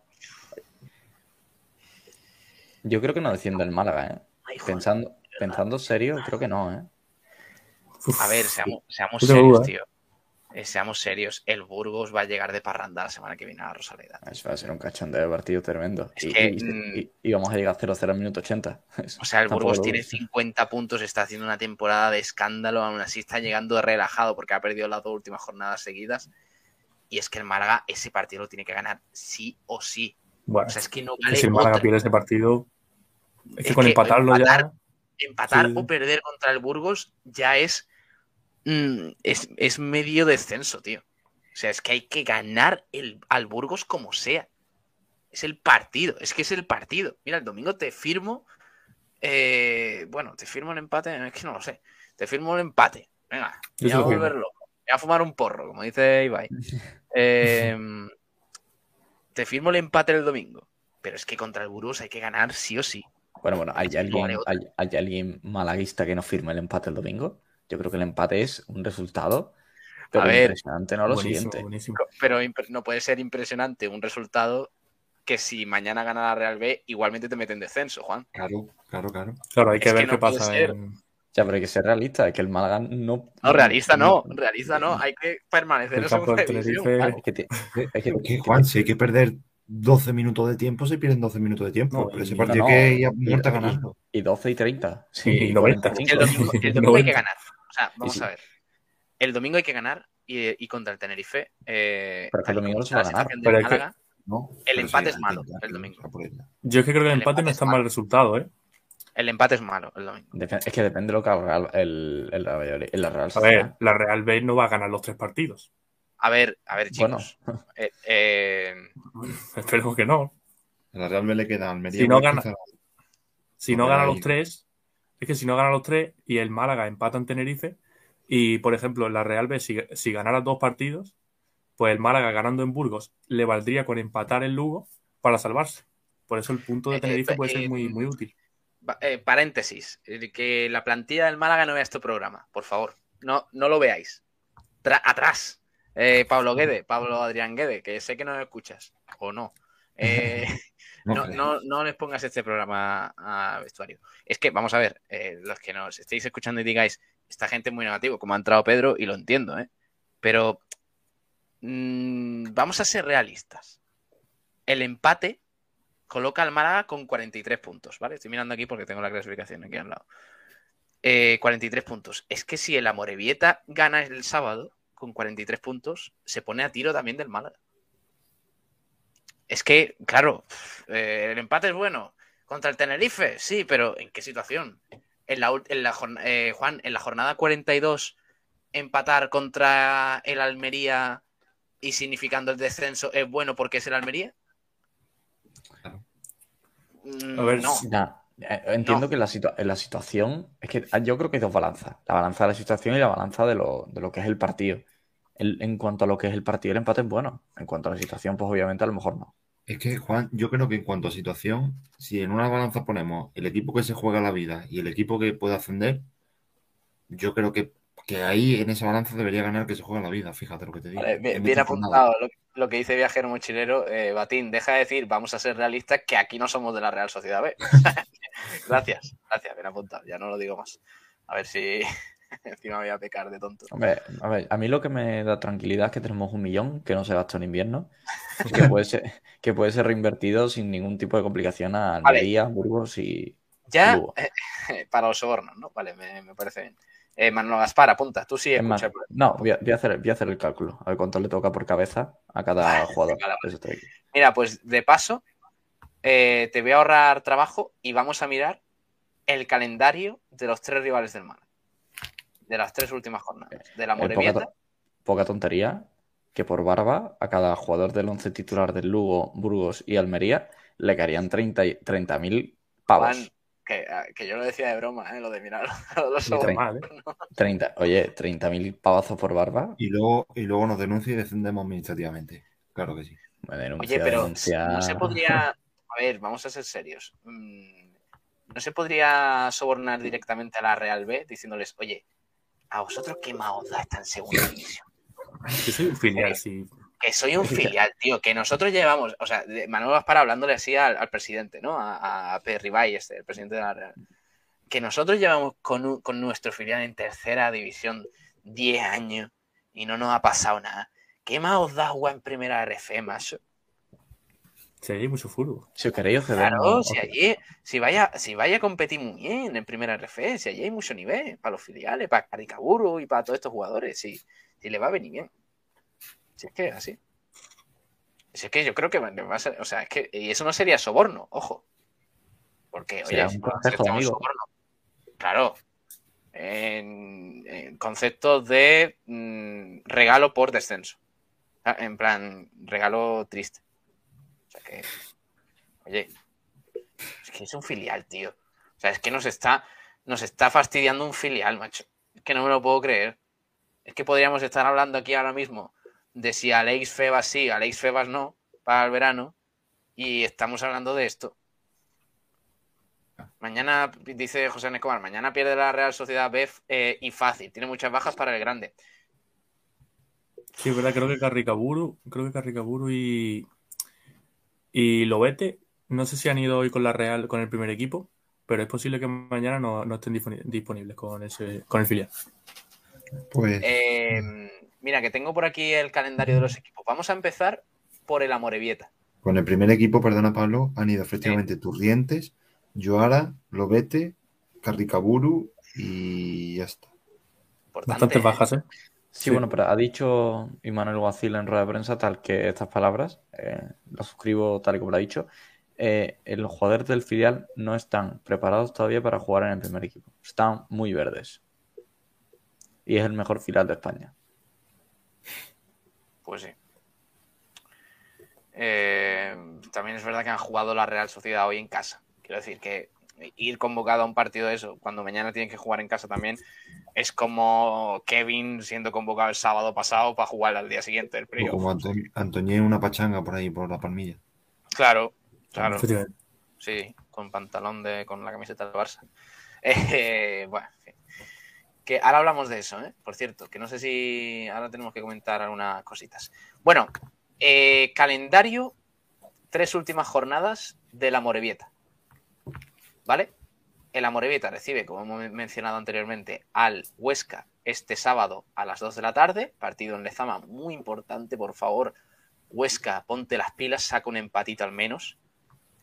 Yo creo que no desciende el Málaga, ¿eh? Ay, joder. Pensando, pensando serio, creo que no, ¿eh? A ver, seamos, seamos serios, duda, tío. Eh, seamos serios. El Burgos va a llegar de parranda la semana que viene a la Rosaleda. Eso va a ser un cachondeo de partido tremendo. Es y, que, y- mm, y- y vamos a llegar 0-0 al minuto 80. O sea, el Burgos tiene ves. 50 puntos, está haciendo una temporada de escándalo, aún así está llegando relajado porque ha perdido las dos últimas jornadas seguidas. Y es que el Málaga ese partido lo tiene que ganar sí o sí. Bueno, O sea, es que no que vale si el Málaga otra. pierde ese partido, es que con que empatarlo empatar- ya. Empatar Sí. o perder contra el Burgos ya es, mm, es, es medio descenso, tío. O sea, es que hay que ganar el, al Burgos como sea. Es el partido, es que es el partido. Mira, el domingo te firmo. eh, bueno, te firmo el empate, es que no lo sé. Te firmo el empate. Venga, me se voy a a fumar un porro, como dice Ibai. Eh, te firmo el empate el domingo. Pero es que contra el Burgos hay que ganar sí o sí. Bueno, bueno, ¿hay que alguien, hay, hay alguien malaguista que no firme el empate el domingo? Yo creo que el empate es un resultado, pero ver, impresionante, ¿no? Lo buenísimo, siguiente. buenísimo. pero no puede ser impresionante un resultado que si mañana gana la Real B, igualmente te mete en descenso, Juan. Claro, claro, claro. Claro, hay que Es que ver no qué pasa ser. en. Ya, pero hay que ser realista, es que el Málaga no... No, realista no, realista no, hay que permanecer El en segunda división. Es que, Juan, si hay que perder 12 minutos de tiempo, se pierden 12 minutos de tiempo. No, pero ese partido no, hay que ir a y- muerte a y- ganarlo. y 12 y 30. Sí, Y 90. 45. El domingo, el domingo hay que 90. ganar. O sea, vamos sí. a ver. El domingo hay que ganar y, y contra el Tenerife. eh, Pero que el domingo no se va a ganar. El empate sí, es malo, el domingo. Yo es que creo que el empate empate no es está mal resultado, ¿eh? El empate es malo el domingo. Es que depende de lo que haga el, el, el, el- el Real A ver, la Real B no va a ganar los tres partidos. A ver, a ver, Bueno, chicos. Eh, eh, Espero que no. A la Real B le queda Almería. Si no gana-. Si no gana los tres, es que si no gana los tres y el Málaga empata en Tenerife, y por ejemplo, la Real B, si, si ganara dos partidos, pues el Málaga ganando en Burgos le valdría con empatar en Lugo para salvarse. Por eso el punto de Eh, Tenerife eh, puede ser eh, muy, muy útil. Eh, paréntesis, que la plantilla del Málaga no vea este programa, por favor. No, no lo veáis. Tra- atrás. Eh, Pablo Guede, Pablo Adrián Guede, que sé que no lo escuchas, o no. Eh, No, no, no, les pongas este programa a vestuario. Es que, vamos a ver, los que nos estéis escuchando y digáis, esta gente es muy negativo, como ha entrado Pedro, y lo entiendo, ¿eh? Pero mm, vamos a ser realistas. El empate coloca al Málaga con 43 puntos, ¿vale? Estoy mirando aquí porque tengo la clasificación aquí al lado. Eh, 43 puntos. Es que si el Amorebieta gana el sábado con 43 puntos, se pone a tiro también del Málaga. Es que, claro, eh, el empate es bueno. Contra el Tenerife, sí, pero ¿en qué situación? En la, en la eh, Juan, en la jornada 42, empatar contra el Almería y significando el descenso es bueno porque es el Almería. A ver, no. Nah, eh, entiendo No. que la, situa- en la situación. Es que ah, yo creo que hay dos balanzas: la balanza de la situación y la balanza de lo, de lo que es el partido. El- en cuanto a lo que es el partido, el empate es bueno. En cuanto a la situación, pues obviamente a lo mejor no. Es que, Juan, yo creo que en cuanto a situación, si en una balanza ponemos el equipo que se juega la vida y el equipo que puede ascender, yo creo que, que ahí en esa balanza debería ganar que se juega la vida, fíjate lo que te digo. Vale, bien, apuntado lo, lo que dice Viajero Mochilero. Eh, Batín, deja de decir, vamos a ser realistas, que aquí no somos de la Real Sociedad B. gracias, gracias, bien apuntado, ya no lo digo más. A ver si encima voy a pecar de tonto. Hombre, a ver, a mí lo que me da tranquilidad es que tenemos un millón que no se gastó en invierno, que puede ser, que puede ser reinvertido sin ningún tipo de complicación a Vale. Almería, Burgos y Ya, Lugo. eh, para los sobornos, ¿no? Vale, me, me parece bien. Eh, Manolo Gaspar, apunta, tú sí Es más, escucha. no, voy a, voy a hacer, voy a hacer el cálculo, a ver cuánto le toca por cabeza a cada jugador. vale. Mira, pues de paso, eh, te voy a ahorrar trabajo y vamos a mirar el calendario de los tres rivales del Málaga. De las tres últimas jornadas. De la Eh, poca, Morevieta. poca tontería que por barba a cada jugador del once titular del Lugo, Burgos y Almería le caerían 30 y- 30.000 pavos. Juan, que, ah, que yo lo decía de broma, ¿eh? lo de mirar los tan sobornos. mal, ¿eh? 30, oye, 30.000 pavazos por barba. Y luego, y luego nos denuncia y descendemos administrativamente. Claro que sí. Me denuncia, Oye, pero denuncia. no se podría. A ver, vamos a ser serios. Mm, ¿No se podría sobornar directamente a la Real B diciéndoles, oye, a vosotros qué más os da estar en segunda división? Yo soy un filial, si, Que soy un filial, tío, que nosotros llevamos, o sea, Manuel Gaspar hablándole así al, presidente, ¿no? A, a Perribay, este, el presidente de la Real. Que nosotros llevamos con, con nuestro filial en tercera división 10 años y no nos ha pasado nada. ¿Qué más os da jugar en primera RF, macho? Si allí hay mucho fútbol. Si os queréis, Claro, si allí, si vaya, si vaya a competir muy bien en primera RF, si allí hay mucho nivel para los filiales, para Caricaburu y para todos estos jugadores, si, si le va a venir bien. Si es que así. Si es que yo creo que va a ser, o sea, es que, y eso no sería soborno, ojo. Porque, oye, un de amigo. soborno, claro, en, conceptos de mm, regalo por descenso. En plan, regalo triste. O sea que, oye, es que es un filial, tío. O sea, es que nos está, nos está fastidiando un filial, macho. Es que no me lo puedo creer. Es que podríamos estar hablando aquí ahora mismo de si Alex Febas sí, Alex Febas no, para el verano, y estamos hablando de esto. Mañana, dice José Nescobar, mañana pierde la Real Sociedad B eh, y fácil. Tiene muchas bajas para el grande. Sí, es verdad, creo que Carricaburu, creo que Carricaburu y, y Lobete, no sé si han ido hoy con la Real, con el primer equipo, pero es posible que mañana no, estén disponibles con ese, con el filial. Pues. Eh, mira, que tengo por aquí el calendario de los equipos. Vamos a empezar por el Amorebieta. Con el primer equipo, perdona Pablo, han ido efectivamente Turrientes, Yoara, Lobete, Carricaburu y ya está. Bastantes bajas, ¿eh? Sí, bueno, pero ha dicho Immanuel Guacil en rueda de prensa tal que estas palabras, eh, las suscribo tal y como lo ha dicho, eh, los jugadores del filial no están preparados todavía para jugar en el primer equipo. Están muy verdes. Y es el mejor filial de España. Pues sí. Eh, también es verdad que han jugado la Real Sociedad hoy en casa. Quiero decir que ir convocado a un partido de eso, cuando mañana tienen que jugar en casa también, es como Kevin siendo convocado el sábado pasado para jugar al día siguiente el O como Antonio en una pachanga por ahí, por la palmilla. Claro, claro. Sí, con pantalón de, con la camiseta del Barça. Eh, bueno, que ahora hablamos de eso, ¿eh? por cierto, que no sé si ahora tenemos que comentar algunas cositas. Bueno, eh, calendario, tres últimas jornadas de la Morevieta. ¿vale? El Amorebieta recibe, como hemos mencionado anteriormente, al Huesca este sábado a las 2 de la tarde, partido en Lezama muy importante, por favor, Huesca, ponte las pilas, saca un empatito al menos,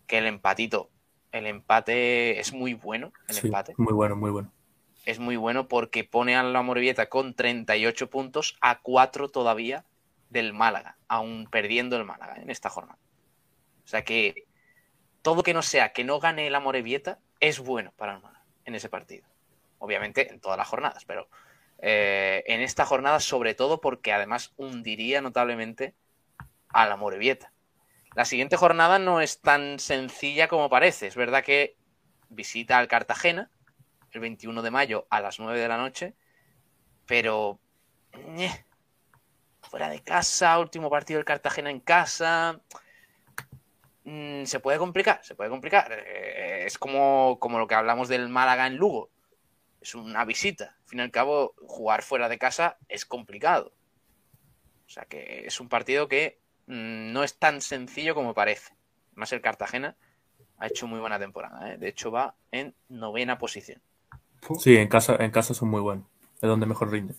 que el empatito, el empate es muy bueno, el empate. Muy bueno, muy bueno. Es muy bueno porque pone a la Amorebieta con 38 puntos a 4 todavía del Málaga, aún perdiendo el Málaga en esta jornada. O sea que todo que no sea que no gane el Amorebieta es bueno para el Málaga en ese partido. Obviamente en todas las jornadas, pero eh, en esta jornada sobre todo porque además hundiría notablemente al Amorebieta. La siguiente jornada no es tan sencilla como parece. Es verdad que visita al Cartagena el 21 de mayo a las 9 de la noche, pero fuera de casa, último partido del Cartagena en casa. Mm, se puede complicar, se puede complicar. Eh, es como, como lo que hablamos del Málaga en Lugo. Es una visita. Al fin y al cabo, jugar fuera de casa es complicado. O sea que es un partido que mm, no es tan sencillo como parece. Más el Cartagena ha hecho muy buena temporada. ¿eh? De hecho, va en novena posición. Sí, en casa, en casa son muy buenos. Es donde mejor rinde.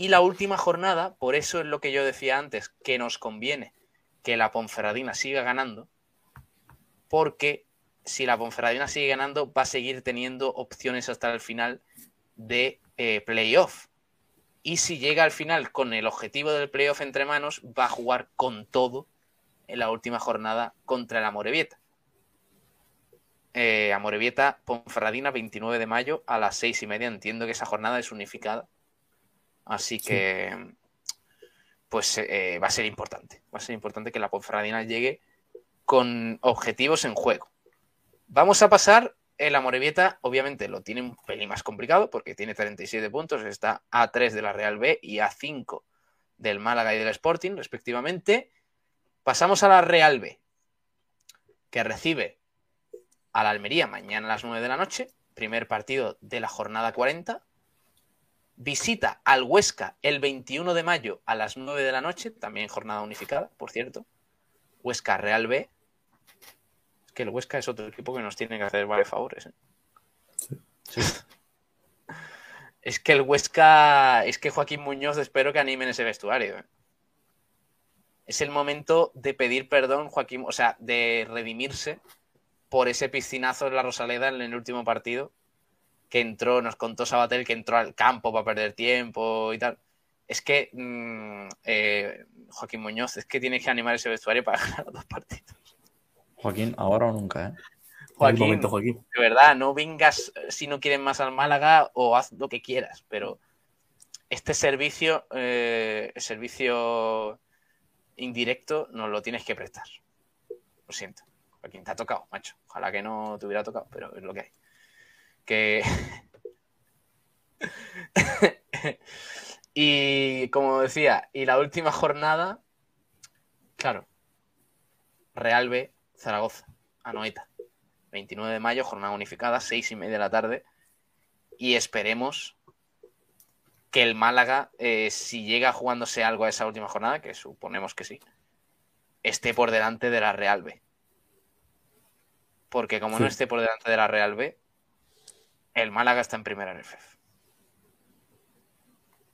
Y la última jornada, por eso es lo que yo decía antes, que nos conviene que la Ponferradina siga ganando, porque si la Ponferradina sigue ganando, va a seguir teniendo opciones hasta el final de eh, playoff. Y si llega al final con el objetivo del playoff entre manos, va a jugar con todo en la última jornada contra el Amorebieta. Eh, Amorebieta, Ponferradina, 29 de mayo a las seis y media. Entiendo que esa jornada es unificada. Así que pues eh, va a ser importante. Va a ser importante que la Ponferradina llegue con objetivos en juego. Vamos a pasar. El Amorebieta, obviamente, lo tiene un pelín más complicado porque tiene 37 puntos, está a 3 de la Real B y a 5 del Málaga y del Sporting, respectivamente. Pasamos a la Real B, que recibe a la Almería mañana a las 9 de la noche, primer partido de la jornada 40 Visita al Huesca el 21 de mayo a las 9 de la noche, también jornada unificada, por cierto. Huesca Real B. Es que el Huesca es otro equipo que nos tiene que hacer varios favores. ¿eh? Sí. Es que el Huesca, es que Joaquín Muñoz espero que animen ese vestuario. ¿eh? Es el momento de pedir perdón, Joaquín, o sea, de redimirse por ese piscinazo en la Rosaleda en el último partido que entró, nos contó Sabatel que entró al campo para perder tiempo y tal. Es que, mmm, eh, Joaquín Muñoz, es que tienes que animar ese vestuario para ganar los dos partidos. Joaquín, ahora o nunca, ¿eh? Joaquín, momento, Joaquín. de verdad, no vengas si no quieres más al Málaga o haz lo que quieras, pero este servicio, eh, servicio indirecto, nos lo tienes que prestar. Lo siento. Joaquín, te ha tocado, macho. Ojalá que no te hubiera tocado, pero es lo que hay. Que. y como decía, y la última jornada, claro, Real B, Zaragoza, Anoeta. 29 de mayo, jornada unificada, 6 y media de la tarde. Y esperemos que el Málaga, eh, si llega jugándose algo a esa última jornada, que suponemos que sí, esté por delante de la Real B. Porque como Sí. no esté por delante de la Real B, el Málaga está en primera RFF.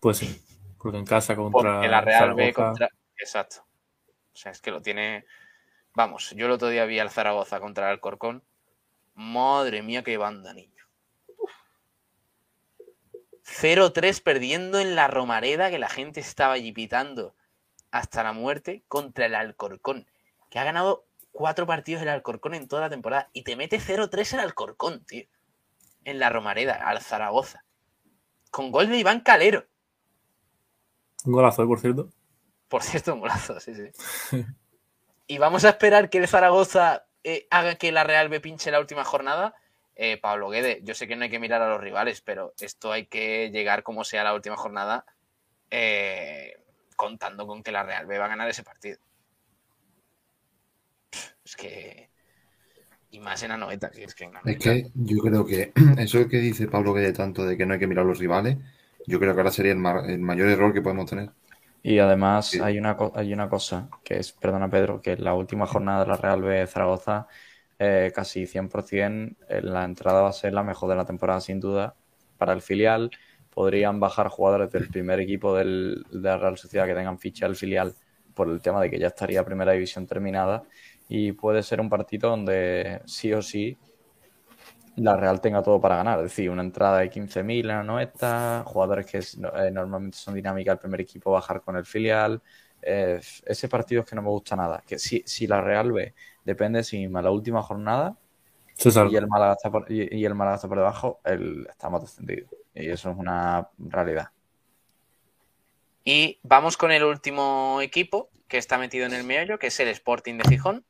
Pues sí. Porque en casa contra. Porque la Real B Zaragoza- contra. Exacto. O sea, es que lo tiene. Vamos, yo el otro día vi al Zaragoza contra el Alcorcón. Madre mía, qué banda, niño. Uf. 0-3 perdiendo en la Romareda, que la gente estaba allí pitando hasta la muerte contra el Alcorcón, que ha ganado cuatro partidos el Alcorcón en toda la temporada y te mete 0-3 el Alcorcón, tío. En la Romareda, al Zaragoza. Con gol de Iván Calero. Un golazo, ¿eh? por cierto. Por cierto, un golazo, sí, sí. y vamos a esperar que el Zaragoza eh, haga que la Real B pinche la última jornada. Eh, Pablo Guede, yo sé que no hay que mirar a los rivales, pero esto hay que llegar como sea la última jornada eh, contando con que la Real B va a ganar ese partido. Es que... Y más en Anoeta, que es que en Es Anoeta- que yo creo que eso que dice Pablo que de tanto de que no hay que mirar a los rivales, yo creo que ahora sería el, ma- el mayor error que podemos tener. Y además Sí. hay una, co- hay una cosa que es, perdona Pedro, que en la última jornada de la Real B de Zaragoza, eh, casi 100% eh, la entrada va a ser la mejor de la temporada sin duda para el filial. Podrían bajar jugadores del primer equipo del, de la Real Sociedad que tengan ficha al filial por el tema de que ya estaría primera división terminada y puede ser un partido donde sí o sí la Real tenga todo para ganar. Es decir, una entrada de 15.000 en la Anoeta, jugadores que es- eh, normalmente son dinámicas del primer equipo bajar con el filial. Eh, ese partido es que no me gusta nada. Que si, si la Real B depende de sí misma la última jornada y el Málaga está por, y, y el Málaga está por debajo, el, estamos descendidos. Y eso es una realidad. Y vamos con el último equipo que está metido en el meollo, que es el Sporting de Gijón,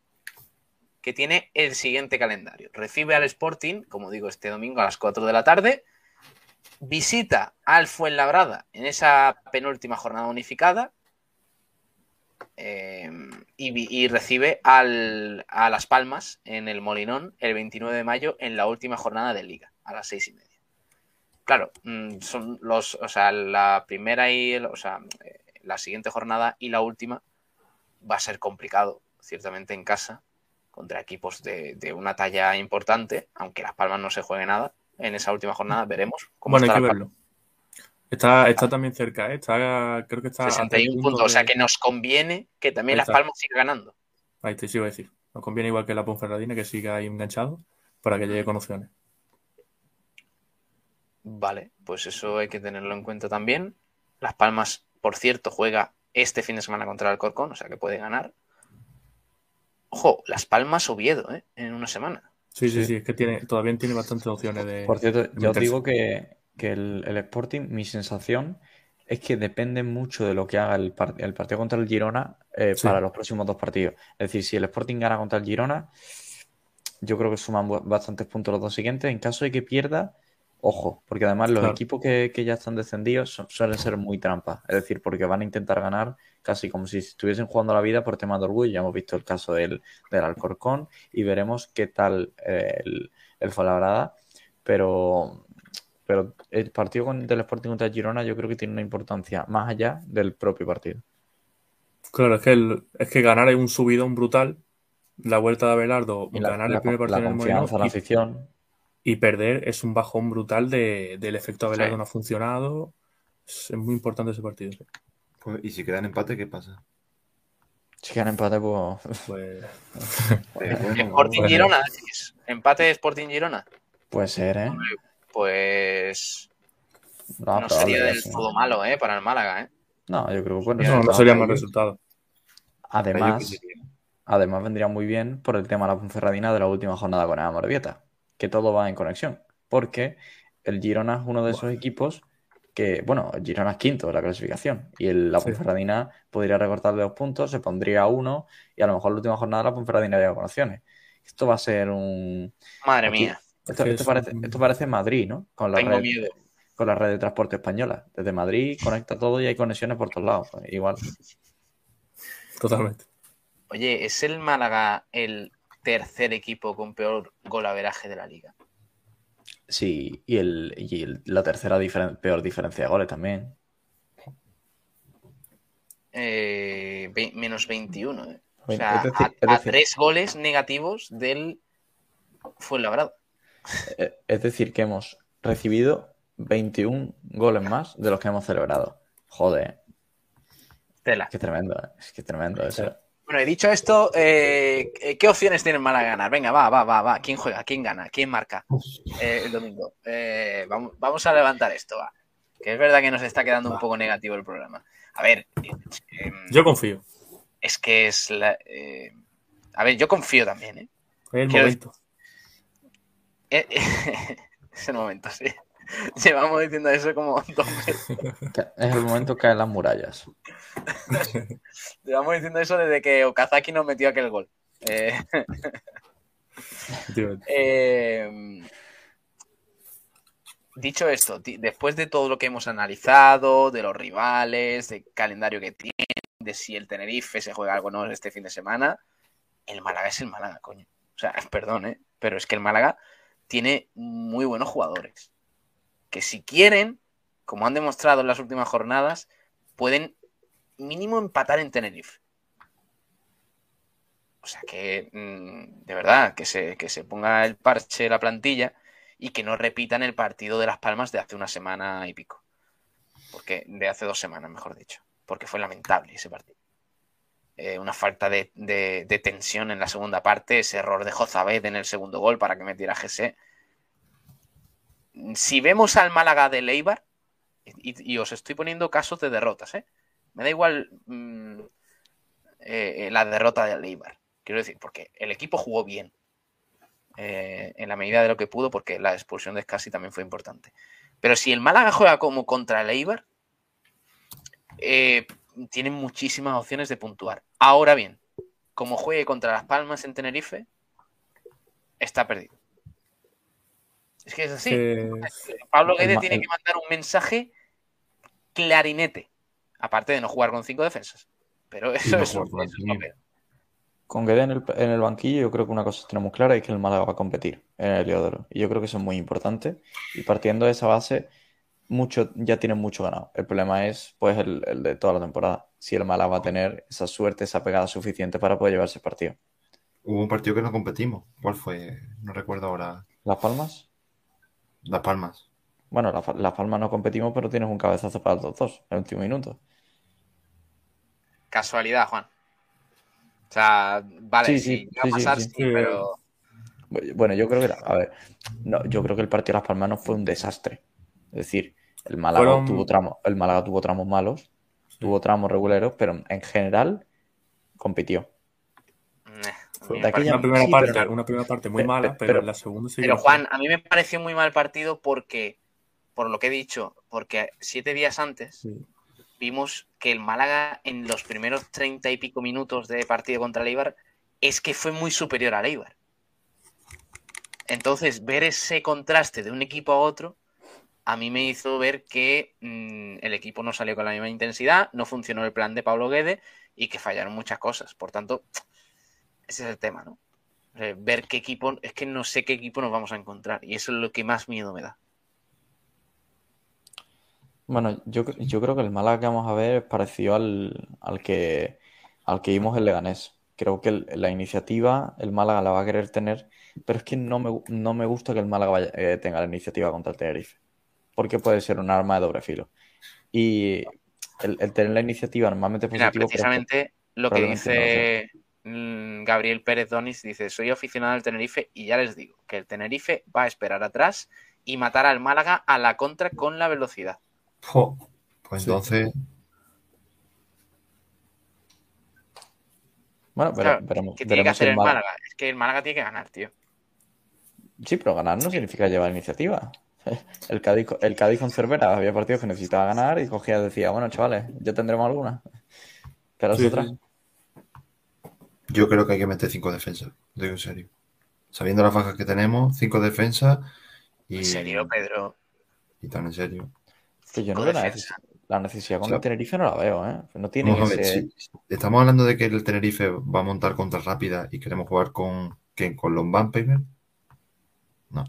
que tiene el siguiente calendario. Recibe al Sporting, como digo, este domingo a las 4 de la tarde. Visita al Fuenlabrada en esa penúltima jornada unificada. eh, y, recibe a Las Palmas en el Molinón el 29 de mayo en la última jornada de Liga, a las 6 y media. Claro, mm, son los, o sea, la primera y, el- o sea, eh, la siguiente jornada y la última va a ser complicado, ciertamente en casa, contra equipos de, de una talla importante, aunque Las Palmas no se juegue nada. En esa última jornada veremos cómo Bueno, hay que verlo. Está, está también cerca, ¿eh? Está, creo que está a 61 tres puntos, o sea de- que nos conviene que también Las. Palmas siga ganando. Ahí te iba a decir. Nos conviene igual que la Ponferradina que siga ahí enganchado para que llegue con opciones. Vale, pues eso hay que tenerlo en cuenta también. Las Palmas, por cierto, juega este fin de semana contra el Alcorcón, o sea que puede ganar. Ojo, Las Palmas Oviedo, ¿eh? En una semana. Sí, sí, Sí. sí, es que tiene, todavía tiene bastantes opciones de. Por cierto, yo os meterse. digo que, que el, el Sporting, mi sensación es que depende mucho de lo que haga el, par- el partido contra el Girona eh, Sí. para los próximos dos partidos. Es decir, si el Sporting gana contra el Girona, yo creo que suman bastantes puntos los dos siguientes. En caso de que pierda, ojo, porque además los Claro. equipos que, que ya están descendidos su- suelen ser muy trampas. Es decir, porque van a intentar ganar casi como si estuviesen jugando la vida por temas de orgullo. Ya hemos visto el caso del, del Alcorcón y veremos qué tal eh, el, el Fuenlabrada. Pero pero el partido con, del Sporting contra Girona yo creo que tiene una importancia más allá del propio partido. Claro, es que, el- es que ganar es un subidón brutal. La vuelta de Abelardo, Y la, ganar la- el primer la partido en el confianza, la afición. Y perder es un bajón brutal de- del efecto Abelardo Sí. no ha funcionado. Es, es muy importante ese partido. sí. Pues, y si quedan empate, ¿qué pasa? Si quedan empate, pues. Pues, bueno, Sporting pues, Girona. Empate de Sporting Girona. Puede ser, ¿eh? Pues No, sería del sí. todo malo, ¿eh? Para el Málaga, ¿eh? No, yo creo que bueno. no, no resultado sería mal resultado. Además, además vendría muy bien por el tema de la Ponferradina de la última jornada con el Amorebieta, que todo va en conexión, porque el Girona es uno de esos equipos que, bueno, el Girona es quinto de la clasificación y el- la Sí. Ponferradina podría recortarle dos puntos, se pondría a uno y a lo mejor la última jornada la Ponferradina llega con opciones. Esto va a ser un... Madre Aquí- mía, Esto, que esto es parece, un- esto parece Madrid, ¿no? Con la tengo red, miedo. con la red de transporte española. Desde Madrid conecta todo y hay conexiones por todos lados. Pues igual. Totalmente. Oye, ¿es el Málaga el tercer equipo con peor golaveraje de la liga? Sí, y, el, y el- la tercera diferen- peor diferencia de goles también. Eh, ve- menos 21, ¿eh? O Es sea, decir- a, es tres goles negativos del Fuenlabrada. Eh, Es decir, que hemos recibido 21 goles más de los que hemos celebrado. Joder, Tela. qué tremendo, eh. es que tremendo eso. Bueno, he dicho esto, eh, ¿qué opciones tiene el Málaga a ganar? Venga, va, va, va, va. ¿Quién juega? ¿Quién gana? ¿Quién marca eh, el domingo? Eh, vamos, vamos a levantar esto, va. Que es verdad que nos está quedando un poco negativo el programa. A ver, eh, Yo confío. es que es la... eh, a ver, yo confío también, ¿eh? Es el Quiero momento. Eh, es el momento, sí. Llevamos diciendo eso como dos meses. Es el momento que caen las murallas. Llevamos diciendo eso desde que Okazaki nos metió aquel gol. Eh, eh, dicho esto, después de todo lo que hemos analizado, de los rivales, del calendario que tiene, de si el Tenerife se juega algo o no este fin de semana, el Málaga es el Málaga, coño. O sea, perdón, ¿eh? pero es que el Málaga tiene muy buenos jugadores. Que si quieren, como han demostrado en las últimas jornadas, pueden mínimo empatar en Tenerife. O sea que, mm, de verdad, que se, que se ponga el parche la plantilla y que no repitan el partido de Las Palmas de hace una semana y pico. Porque, de hace dos semanas, mejor dicho. Porque fue lamentable ese partido. Eh, una falta de, de- de tensión en la segunda parte, ese error de Jozabed en el segundo gol para que metiera GC. Si vemos al Málaga de Leibar, y, os estoy poniendo casos de derrotas, ¿eh? Me da igual mm, eh, la derrota de Leibar. Quiero decir, porque el equipo jugó bien. eh, en la medida de lo que pudo, porque la expulsión de Scassi también fue importante. Pero si el Málaga juega como contra el Eibar, eh, muchísimas opciones de puntuar. Ahora bien, como juegue contra Las Palmas en Tenerife, está perdido. Es que es así. Que- Pablo ma- tiene que mandar un mensaje clarinete. Aparte de no jugar con cinco defensas. Pero eso, no es, eso es lo Antonio. peor. Con Guede en el, en el banquillo, yo creo que una cosa tenemos clara y es que el Málaga va a competir en el Heliodoro. Y yo creo que eso es muy importante. Y partiendo de esa base, mucho, ya tienen mucho ganado. El problema es, pues, el, el de toda la temporada. Si el Málaga va a tener esa suerte, esa pegada suficiente para poder llevarse el partido. Hubo un partido que no competimos. ¿Cuál fue? No recuerdo ahora. ¿Las Palmas? Las Palmas. Bueno, la- Las Palmas no competimos, pero tienes un cabezazo para los dos en el último minuto. Casualidad, Juan. O sea, vale, Sí, sí, sí, va a sí, sí, pasar, sí. sí, pero. Bueno, yo creo que, a ver, no, yo creo que el partido de Las Palmas no fue un desastre. Es decir, el Málaga Fueron- tuvo tramos, el Málaga tuvo tramos malos, tuvo tramos reguleros, pero en general compitió. Fue aquella- Una primera sí, parte, pero- una primera parte muy mala, pe- pero, la segunda sí Pero Juan, a mí me pareció muy mal partido porque, por lo que he dicho, porque siete días antes. Sí. vimos que el Málaga en los primeros treinta y pico minutos de partido contra el Eibar es que fue muy superior al Eibar. Entonces, ver ese contraste de un equipo a otro, a mí me hizo ver que mm, el equipo no salió con la misma intensidad, no funcionó el plan de Pablo Guede y que fallaron muchas cosas. Por tanto, ese es el tema, ¿no? Ver qué equipo, es que no sé qué equipo nos vamos a encontrar y eso es lo que más miedo me da. Bueno, yo, yo creo que el Málaga que vamos a ver es parecido al, al que, al que vimos en Leganés. Creo que el- la iniciativa el Málaga la va a querer tener, pero es que no me, no me gusta que el Málaga vaya- eh, tenga la iniciativa contra el Tenerife, porque puede ser un arma de doble filo. Y el, el tener la iniciativa normalmente es Mira, positivo, precisamente lo que no mm, Gabriel Pérez Donis, dice, soy aficionado al Tenerife y ya les digo que el Tenerife va a esperar atrás y matar al Málaga a la contra con la velocidad. Jo, Pues Sí. entonces, Bueno, pero, Claro, ¿Qué tiene que hacer el Málaga- Málaga? Es que el Málaga tiene que ganar, tío. Sí, pero ganar no significa llevar iniciativa. El Cádiz, el Cádiz con Cervera había partidos que necesitaba ganar y cogía y decía, bueno, chavales, ya tendremos alguna. Pero Sí, otra. sí. Yo creo que hay que meter cinco defensas. Lo digo en serio. Sabiendo las bajas que tenemos, cinco defensas y, En serio, Pedro. y tan en serio. Que yo no veo la, defensas. neces- la necesidad con el Tenerife, no la veo, ¿eh? No tiene Vamos a ver, ese... si estamos hablando de que el Tenerife va a montar contra rápida y queremos jugar con ¿quién? ¿Con Lombán primero? No.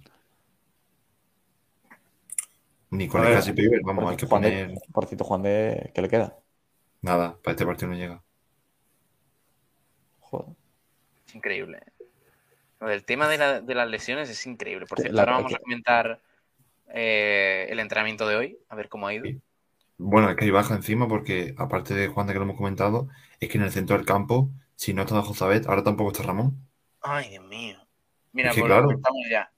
Ni con el Casi Piber, vamos, Por hay que cierto, Juan de- poner por cierto, Juan de... ¿Qué le queda? nada, para este partido no llega. Joder. Es increíble. Lo del tema de, la- de las lesiones es increíble. Por cierto, la- ahora vamos que- a comentar eh, el entrenamiento de hoy, a ver cómo ha ido. Sí. Bueno, es que hay baja encima porque, aparte de Juan de que lo hemos comentado, es que en el centro del campo, si no estaba Jozabet, ahora tampoco está Ramón. Ay, Dios mío. Mira, Es que pues claro. lo comentamos ya.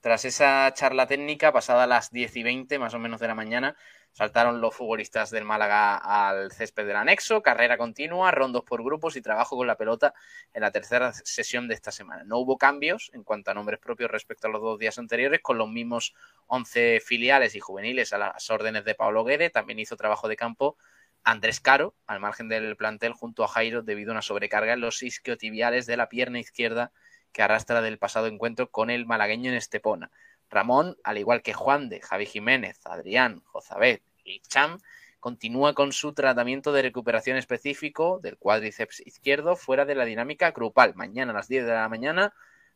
Tras esa charla técnica, pasada las 10 y 20 más o menos de la mañana, saltaron los futbolistas del Málaga al césped del anexo, carrera continua, rondos por grupos y trabajo con la pelota en la tercera sesión de esta semana. No hubo cambios en cuanto a nombres propios respecto a los dos días anteriores, con los mismos 11 filiales y juveniles a las órdenes de Pablo Guede. También hizo trabajo de campo Andrés Caro, al margen del plantel, junto a Jairo, debido a una sobrecarga en los isquiotibiales de la pierna izquierda que arrastra del pasado encuentro con el malagueño en Estepona. Ramón, al igual que Juan de, Javi Jiménez, Adrián, Jozabet y Cham, continúa con su tratamiento de recuperación específico del cuádriceps izquierdo fuera de la dinámica grupal. Mañana a las 10 de la mañana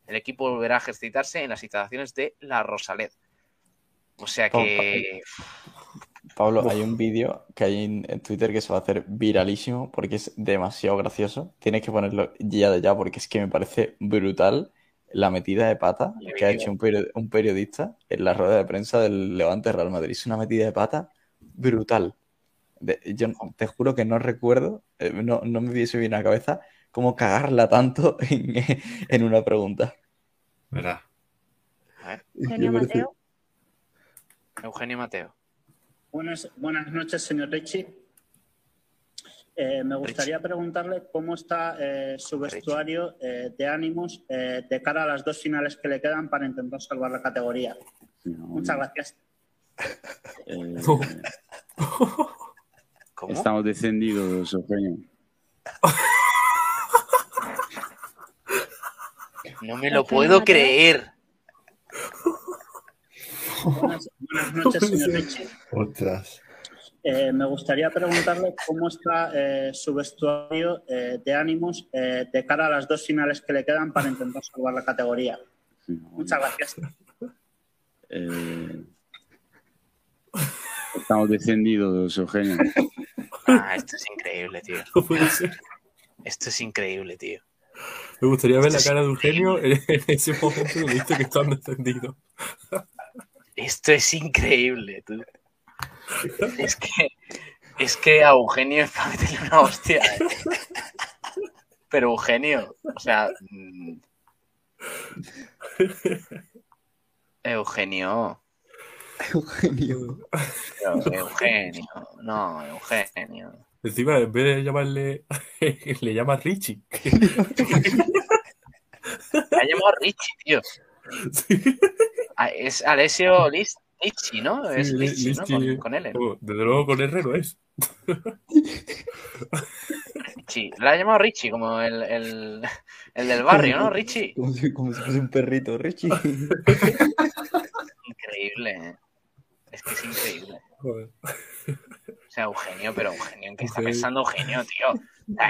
el equipo volverá a ejercitarse en las instalaciones de La Rosaled. O sea que Pablo, Uf. hay un vídeo que hay en, en Twitter que se va a hacer viralísimo porque es demasiado gracioso. Tienes que ponerlo ya de ya porque es que me parece brutal la metida de pata que ha hecho un, perio- un periodista en la rueda de prensa del Levante Real Madrid. Es una metida de pata brutal. De- yo te juro que no recuerdo, eh, no, no me hubiese venido a la cabeza cómo cagarla tanto en, en una pregunta. Verá. Eugenio Mateo. Eugenio Mateo. Buenas, buenas noches, señor Ricci. Eh, me gustaría preguntarle cómo está eh, su Richie. vestuario eh, de ánimos eh, de cara a las dos finales que le quedan para intentar salvar la categoría. Muchas gracias. Eh, ¿Cómo? estamos descendidos, Eugenio. No me lo puedo creer. Buenas, buenas noches, señor Ricci. Ostras. Eh, me gustaría preguntarle cómo está eh, su vestuario eh, de ánimos eh, de cara a las dos finales que le quedan para intentar salvar la categoría. Muchas gracias. Eh, estamos descendidos, Eugenio. Ah, esto es increíble, tío. No puede ser. Esto es increíble, tío. Me gustaría ver la Esto cara de Eugenio en, en ese momento donde dice que están descendidos. Esto es increíble, tú. Es que, es que a Eugenio es para meterle una hostia. ¿eh? Pero Eugenio, o sea. mm, Eugenio. Eugenio. Eugenio. No, Eugenio. Encima, en vez de llamarle, le llama Richie. Me ha llamado Richie, tío. Sí. Es Alessio Lis- Lichi, ¿no? Es Sí, Lichi, ¿no? Con, con L. ¿no? Oh, desde luego con R no es. Richie. Le ha llamado Richie, como el, el, el del barrio, ¿no? Richie. Como si, como si fuese un perrito, Richie. Increíble, ¿eh? Es que es increíble. Joder. O sea, Eugenio, pero Eugenio, ¿en qué está pensando Eugenio, tío?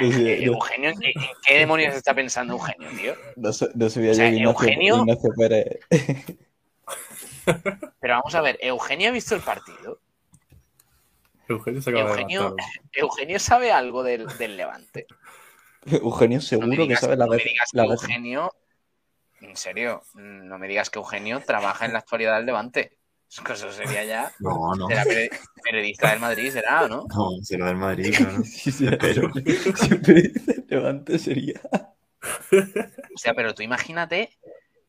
Eh. Eugenio, ¿en qué, en qué demonios está pensando Eugenio, tío? No, se- no sabía O sea, yo que Ignacio, Eugenio- Ignacio Pérez. Pero vamos a ver, ¿Eugenio ha visto el partido? Eugenio se acaba Eugenio, de. Eugenio sabe algo del, del Levante. Eugenio No seguro que sabe la no me vez. digas La que vez. Eugenio, en serio, no me digas que Eugenio trabaja en la actualidad del Levante. Eso sería ya. No, no. Será peri- periodista del Madrid, será, ¿no? No, será del Madrid, claro. Sí, sí, Pero- siempre, siempre dice Levante sería. O sea, pero tú imagínate,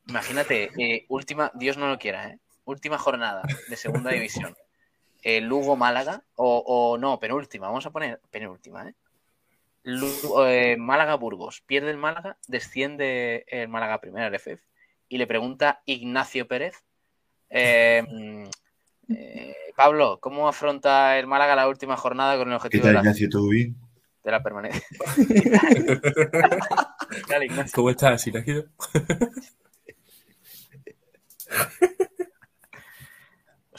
imagínate, eh, última, Dios no lo quiera, ¿eh? Última jornada de segunda división. Eh, Lugo Málaga, o, o no, penúltima, vamos a poner penúltima, ¿eh? Lu- eh, Málaga Burgos, pierde el Málaga, desciende el Málaga primera, el FF, y le pregunta Ignacio Pérez. eh, mm, eh, Pablo, ¿cómo afronta el Málaga la última jornada con el ¿Qué objetivo de la, Ignacio? ¿Todo bien? de la permanencia? Dale, Ignacio. ¿Cómo estás, Inágido?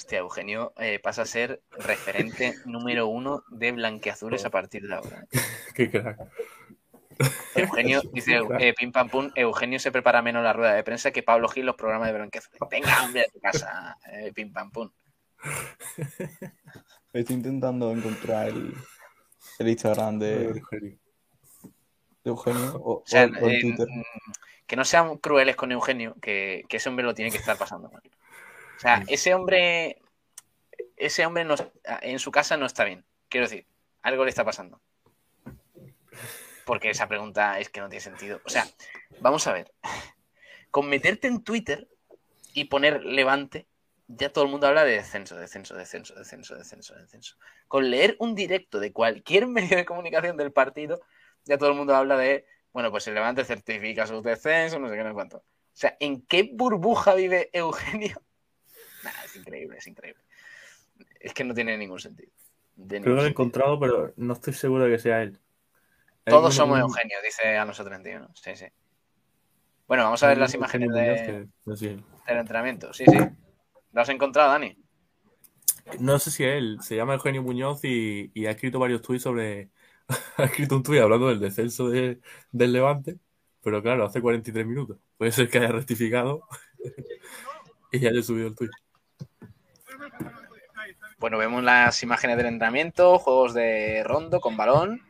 Hostia, Eugenio eh, pasa a ser referente número uno de blanqueazules a partir de ahora. Qué crack. Eugenio dice, eh, pim pam pum, Eugenio se prepara menos la rueda de prensa que Pablo Gil los programas de blanqueazules. Venga, hombre, a tu casa, eh, pim pam pum. Estoy intentando encontrar el, el Instagram de, Eugenio. de Eugenio o, O sea, o el- o el eh, Twitter. que no sean crueles con Eugenio, que, que ese hombre lo tiene que estar pasando mal. O sea, ese hombre, ese hombre no, en su casa no está bien. Quiero decir, algo le está pasando. Porque esa pregunta es que no tiene sentido. O sea, vamos a ver. Con meterte en Twitter y poner levante, ya todo el mundo habla de descenso, descenso, descenso, descenso, descenso, descenso. Con leer un directo de cualquier medio de comunicación del partido, ya todo el mundo habla de, bueno, pues el levante certifica su descenso, no sé qué, no sé cuánto. O sea, ¿en qué burbuja vive Eugenio? Es increíble, es increíble. Es que no tiene ningún sentido. Creo que lo he encontrado, pero no estoy seguro de que sea él. Todos somos un- Eugenio, dice Alonso 31. Sí, sí. Bueno, vamos a ver las imágenes de- no sé. del entrenamiento. Sí, sí. ¿Lo has encontrado, Dani? No sé si es él, se llama Eugenio Muñoz y, y ha escrito varios tweets sobre. ha escrito un tweet hablando del descenso de- del Levante, pero claro, hace 43 minutos. Puede ser que haya rectificado y ya haya subido el tweet. Bueno, vemos las imágenes del entrenamiento, juegos de rondo con balón,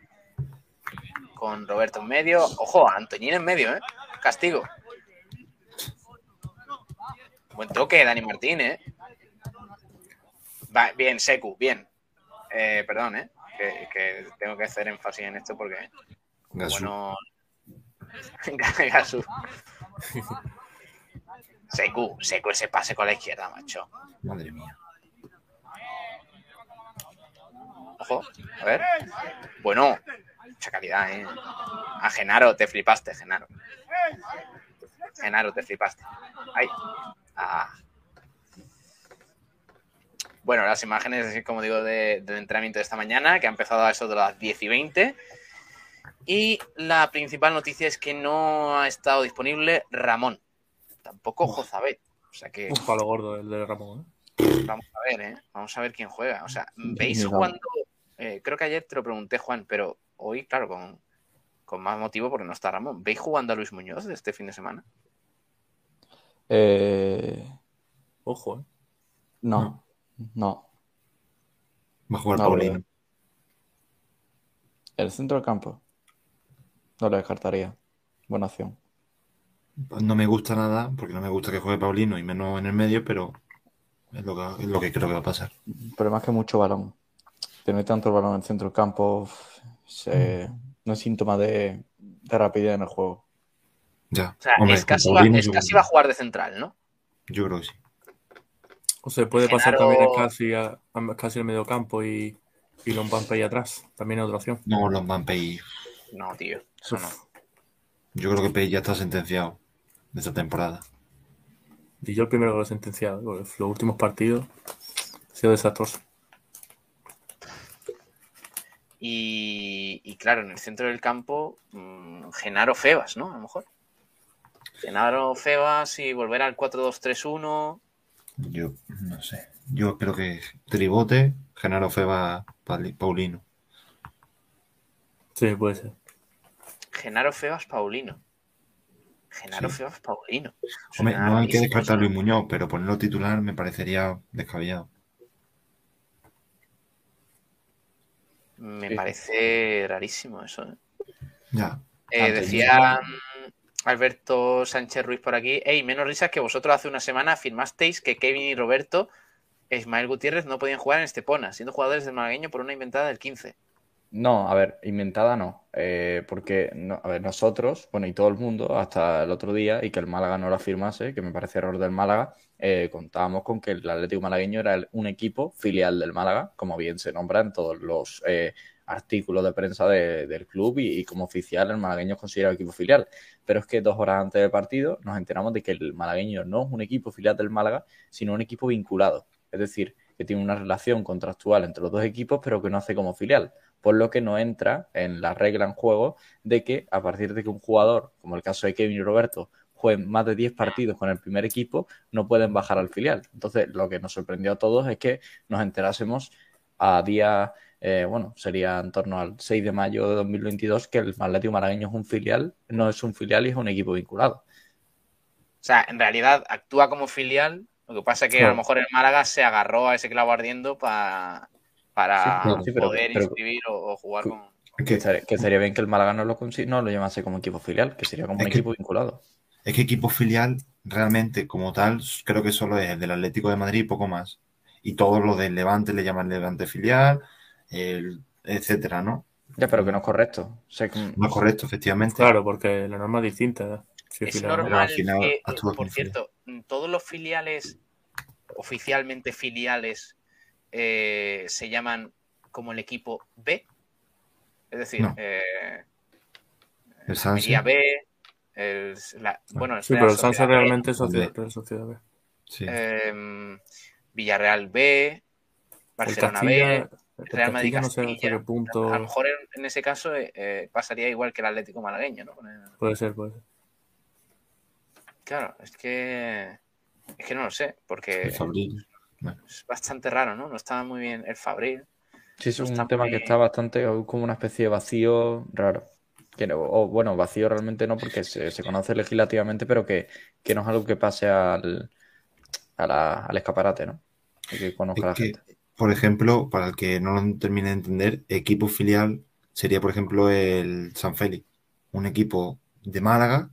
con Roberto en medio. Ojo, Antoñín en medio, ¿eh? Castigo. Buen toque, Dani Martín, ¿eh? Va, bien, Secu, bien. Eh, perdón, ¿eh? Que, que tengo que hacer énfasis en esto porque, Gasú. bueno... Gasú. Secu, Secu ese pase con la izquierda, macho. Madre mía. Ojo, a ver. Bueno, mucha calidad, ¿eh? A Genaro, te flipaste, Genaro. Genaro, te flipaste. Ay. Ah. Bueno, las imágenes, así como digo, de- del entrenamiento de esta mañana, que ha empezado a eso de las 10 y 20. Y la principal noticia es que no ha estado disponible Ramón. Tampoco Jozabet. O sea que Un palo gordo el de Ramón. ¿eh? Vamos a ver, ¿eh? Vamos a ver quién juega. O sea, ¿veis Mira. Eh, creo que ayer te lo pregunté, Juan, pero hoy, claro, con, con más motivo porque no está Ramón. ¿Veis jugando a Luis Muñoz de este fin de semana? Eh, Ojo, ¿eh? no, no. Va a jugar No, Paulino. El centro del campo. No lo descartaría. Buena opción. No me gusta nada, porque no me gusta que juegue Paulino y menos en el medio, pero es lo que, es lo que creo que va a pasar. Pero más que mucho balón. Tener tanto el balón en el centro del campo se- no es síntoma de, de rapidez en el juego. Ya. O sea, Hombre, es casi, va, Paulino es seguro. casi va a jugar de central, ¿no? Yo creo que sí. O se puede pasar también a casi, a, a casi el medio campo y, y Lompampe ahí atrás. También es otra opción. No, Pei. No, tío. Eso no. Yo creo que Pei ya está sentenciado de esta temporada. Y yo el primero que lo he sentenciado. Los últimos partidos ha sido desastroso. Y, y claro, en el centro del campo, mm, Genaro Febas, ¿no? A lo mejor. Genaro Febas y volver al 4-2-3-1. Yo no sé. Yo espero que Tribote, Genaro Feba, Pali- Paulino. Sí, puede ser. Genaro Febas Paulino. Genaro Sí. Febas Paulino. Hombre, no hay que descartar Luis Muñoz, pero ponerlo titular me parecería descabellado. Me Sí. parece rarísimo eso. ¿eh? Ya. Eh, decía Alberto Sánchez Ruiz por aquí, hey, menos risas que vosotros hace una semana afirmasteis que Kevin y Roberto Ismael Gutiérrez no podían jugar en Estepona, siendo jugadores del malagueño por una inventada del 15. No, a ver, inventada no, eh, porque no- a ver, nosotros, bueno, y todo el mundo, hasta el otro día, y que el Málaga no lo afirmase, que me parece error del Málaga, eh, contábamos con que el Atlético Malagueño era el- un equipo filial del Málaga, como bien se nombra en todos los eh, artículos de prensa de- del club y, y como oficial el malagueño es considerado equipo filial. Pero es que dos horas antes del partido nos enteramos de que el malagueño no es un equipo filial del Málaga, sino un equipo vinculado. Es decir, que tiene una relación contractual entre los dos equipos, pero que no hace como filial por lo que no entra en la regla en juego de que a partir de que un jugador, como el caso de Kevin y Roberto, jueguen más de 10 partidos con el primer equipo, no pueden bajar al filial. Entonces, lo que nos sorprendió a todos es que nos enterásemos a día, eh, bueno, sería en torno al 6 de mayo de 2022, que el Atlético Malagueño es un filial, no es un filial y es un equipo vinculado. O sea, en realidad actúa como filial, lo que pasa es que a lo mejor el Málaga se agarró a ese clavo ardiendo pa- para Sí, sí, pero- poder pero- inscribir o, o jugar con... Es Que que, estaría bien que el Málaga no lo, consi- no lo llamase como equipo filial, que sería como Es un que- equipo vinculado. es que equipo filial realmente como tal creo que solo es el del Atlético de Madrid y poco más. Y todos los del Levante le llaman Levante filial, el- etcétera, ¿no? Ya, pero que no es correcto. O sea, que- No es correcto, efectivamente. Claro, porque la norma es distinta. Si Es filial, ¿no? normal final que, por cierto, todos los filiales, oficialmente filiales, eh, se llaman como el equipo B. Es decir, No. eh, El Sanse. B, el- la- bueno, Sí, Real pero el Sanse B, realmente es sociedad, B. Real Sociedad B. Sí. em, Villarreal B, El Barcelona Castilla, B. Real Madrid Castilla no sé hasta Castilla. qué punto. A lo mejor en, en ese caso eh, pasaría igual que el Atlético Malagueño, ¿no? Puede ser, puede ser. Claro, es que es que no lo sé, porque Es bastante raro, ¿no? No estaba muy bien el Fabril. Sí, es un tema muy- que está bastante como una especie de vacío raro. Que no- o, bueno, vacío realmente no, porque se, se conoce legislativamente, pero que, que no es algo que pase al, a la- al escaparate, ¿no? Y que conozca Es la que, gente. por ejemplo, para el que no lo termine de entender, equipo filial sería, por ejemplo, el San Félix, un equipo de Málaga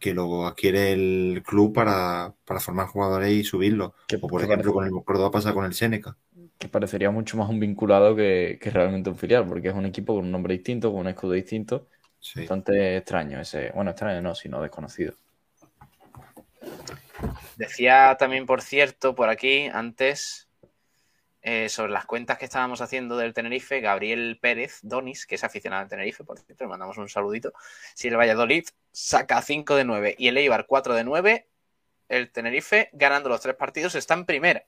que lo adquiere el club para, para formar jugadores y subirlos. Que, O, por que ejemplo, parece- con el Córdoba pasa con el Seneca. que parecería mucho más un vinculado que, que realmente un filial, porque es un equipo con un nombre distinto, con un escudo distinto. Sí. Bastante extraño ese. Bueno, extraño no, sino desconocido. Decía también, por cierto, por aquí antes, eh, sobre las cuentas que estábamos haciendo del Tenerife, Gabriel Pérez Donis, que es aficionado al Tenerife, por cierto, le mandamos un saludito. Si el Valladolid saca 5 de 9 y el Eibar 4 de 9, el Tenerife, ganando los tres partidos, está en primera.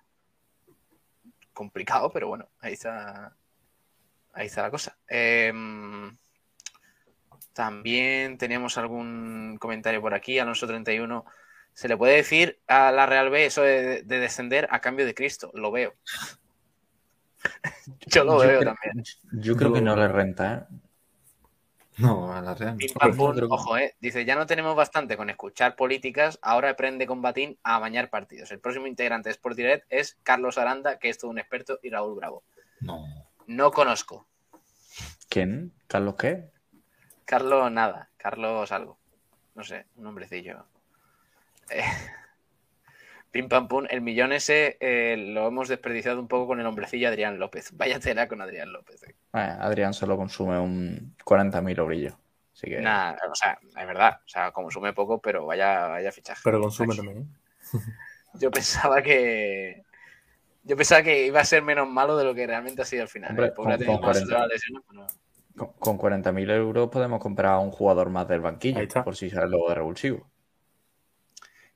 Complicado, pero bueno, ahí está. Ahí está la cosa. Em, también teníamos algún comentario por aquí, Alonso31. ¿Se le puede decir a la Real B eso de, de descender a cambio de Cristo? Lo veo. Yo lo Yo veo creo- también. Yo creo que no le renta, ¿eh? No, a la Real. Ojo, eh. Dice, ya no tenemos bastante con escuchar políticas, ahora aprende con Batín a bañar partidos. El próximo integrante de Sport Direct es Carlos Aranda, que es todo un experto, y Raúl Bravo. No. No conozco. ¿Quién? ¿Carlos qué? Carlos nada. Carlos algo. No sé, un nombrecillo. Eh, Pim pam pum, el millón ese eh, lo hemos desperdiciado un poco con el hombrecillo Adrián López. Vaya tela con Adrián López. eh. Adrián solo consume un 40.000 obrillos. Así que Nah, o sea, es verdad. O sea, consume poco, pero vaya, vaya fichaje. Pero consume también. ¿eh? Yo pensaba que. Yo pensaba que iba a ser menos malo de lo que realmente ha sido al final. Hombre, pobre con- con más 40. otras lesiones, pero- con, con 40.000 euros podemos comprar a un jugador más del banquillo, por si sale luego de revulsivo.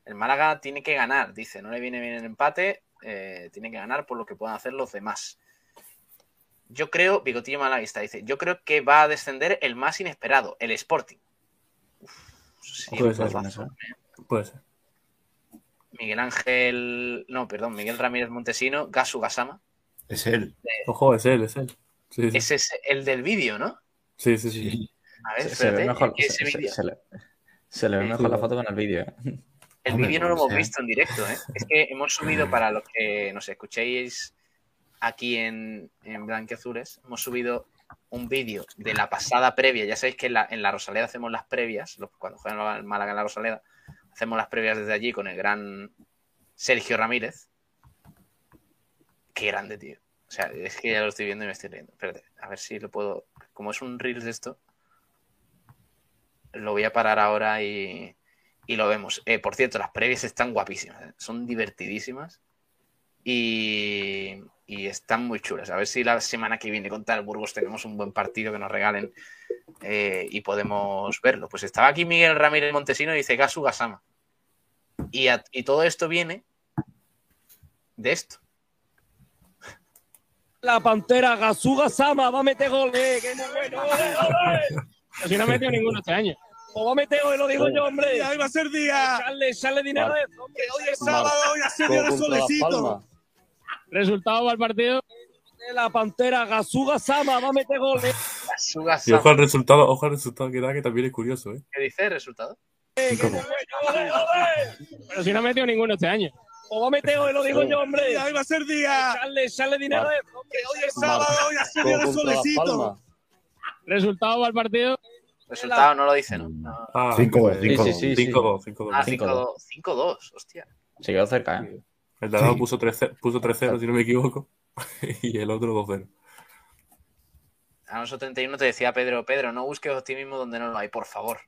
El Málaga tiene que ganar, dice. No le viene bien el empate. eh, tiene que ganar por lo que puedan hacer los demás. Yo creo, Bigotillo Malaguista dice, yo creo que va a descender el más inesperado, el Sporting. Uf, Puede ser, puede ¿eh? Puede ser. Miguel Ángel, no, perdón, Miguel Ramírez Montesino, Gasu Gasama. Es él. Ojo, es él, es él. Sí, sí. Ese es el del vídeo, ¿no? Sí, sí, sí. A ver, Se, se ve espérate, mejor, ¿qué es se, vídeo? se le, se le ve mejor la foto con el vídeo. El Hombre, vídeo no lo pues, hemos visto en directo, ¿eh? Es que hemos subido para los que nos escuchéis aquí en, en Blanquiazules, hemos subido un vídeo de la pasada previa. Ya sabéis que en la, en la Rosaleda hacemos las previas, cuando juegan el Málaga en la Rosaleda, hacemos las previas desde allí con el gran Sergio Ramírez. Qué grande, tío. O sea, es que ya lo estoy viendo y me estoy riendo. Espérate, a ver si lo puedo. Como es un Reels de esto, lo voy a parar ahora y, y lo vemos. Eh, por cierto, las previas están guapísimas, ¿eh? son divertidísimas y, y están muy chulas. A ver si la semana que viene contra el Burgos tenemos un buen partido que nos regalen eh, y podemos verlo. Pues estaba aquí Miguel Ramírez Montesino y dice Gasu Gasama. Y, a- y todo esto viene de esto. La pantera Gasuga Sama va a meter gol, eh, que muy bueno. ole, ole. Pero si no ha metido ninguno este año. O va a meter hoy, lo digo yo, hombre. Ya iba a ser día. Sale, sale dinero de hombre. Hoy es sábado, hoy ha sido de solecito. Resultado para el partido. La pantera Gasuga Sama va a meter gol, eh. Gasu Y Gasama. ojo al resultado, ojo al resultado que da, que también es curioso, ¿eh? ¿Qué dice el resultado? ole, ole. Pero si no ha metido ninguno este año. O va a meter hoy, lo digo yo, hombre. Ya iba a ser día. Sale, sale dinero de eso, hombre. Hoy es sábado, hoy ha sido día de solecito. Resultado para el partido. Resultado no lo dice, ¿no? No. Ah, 5-2, Sí, sí, sí, sí. 5-2, 5-2. Ah, 5-2. 5-2, 5-2, hostia. Se quedó cerca, ¿eh? El de Sí. puso 3-0, puso 3-0, si no me equivoco. y el otro 2-0. Alonso 31 te decía Pedro, Pedro, no busques optimismo donde no lo hay, por favor.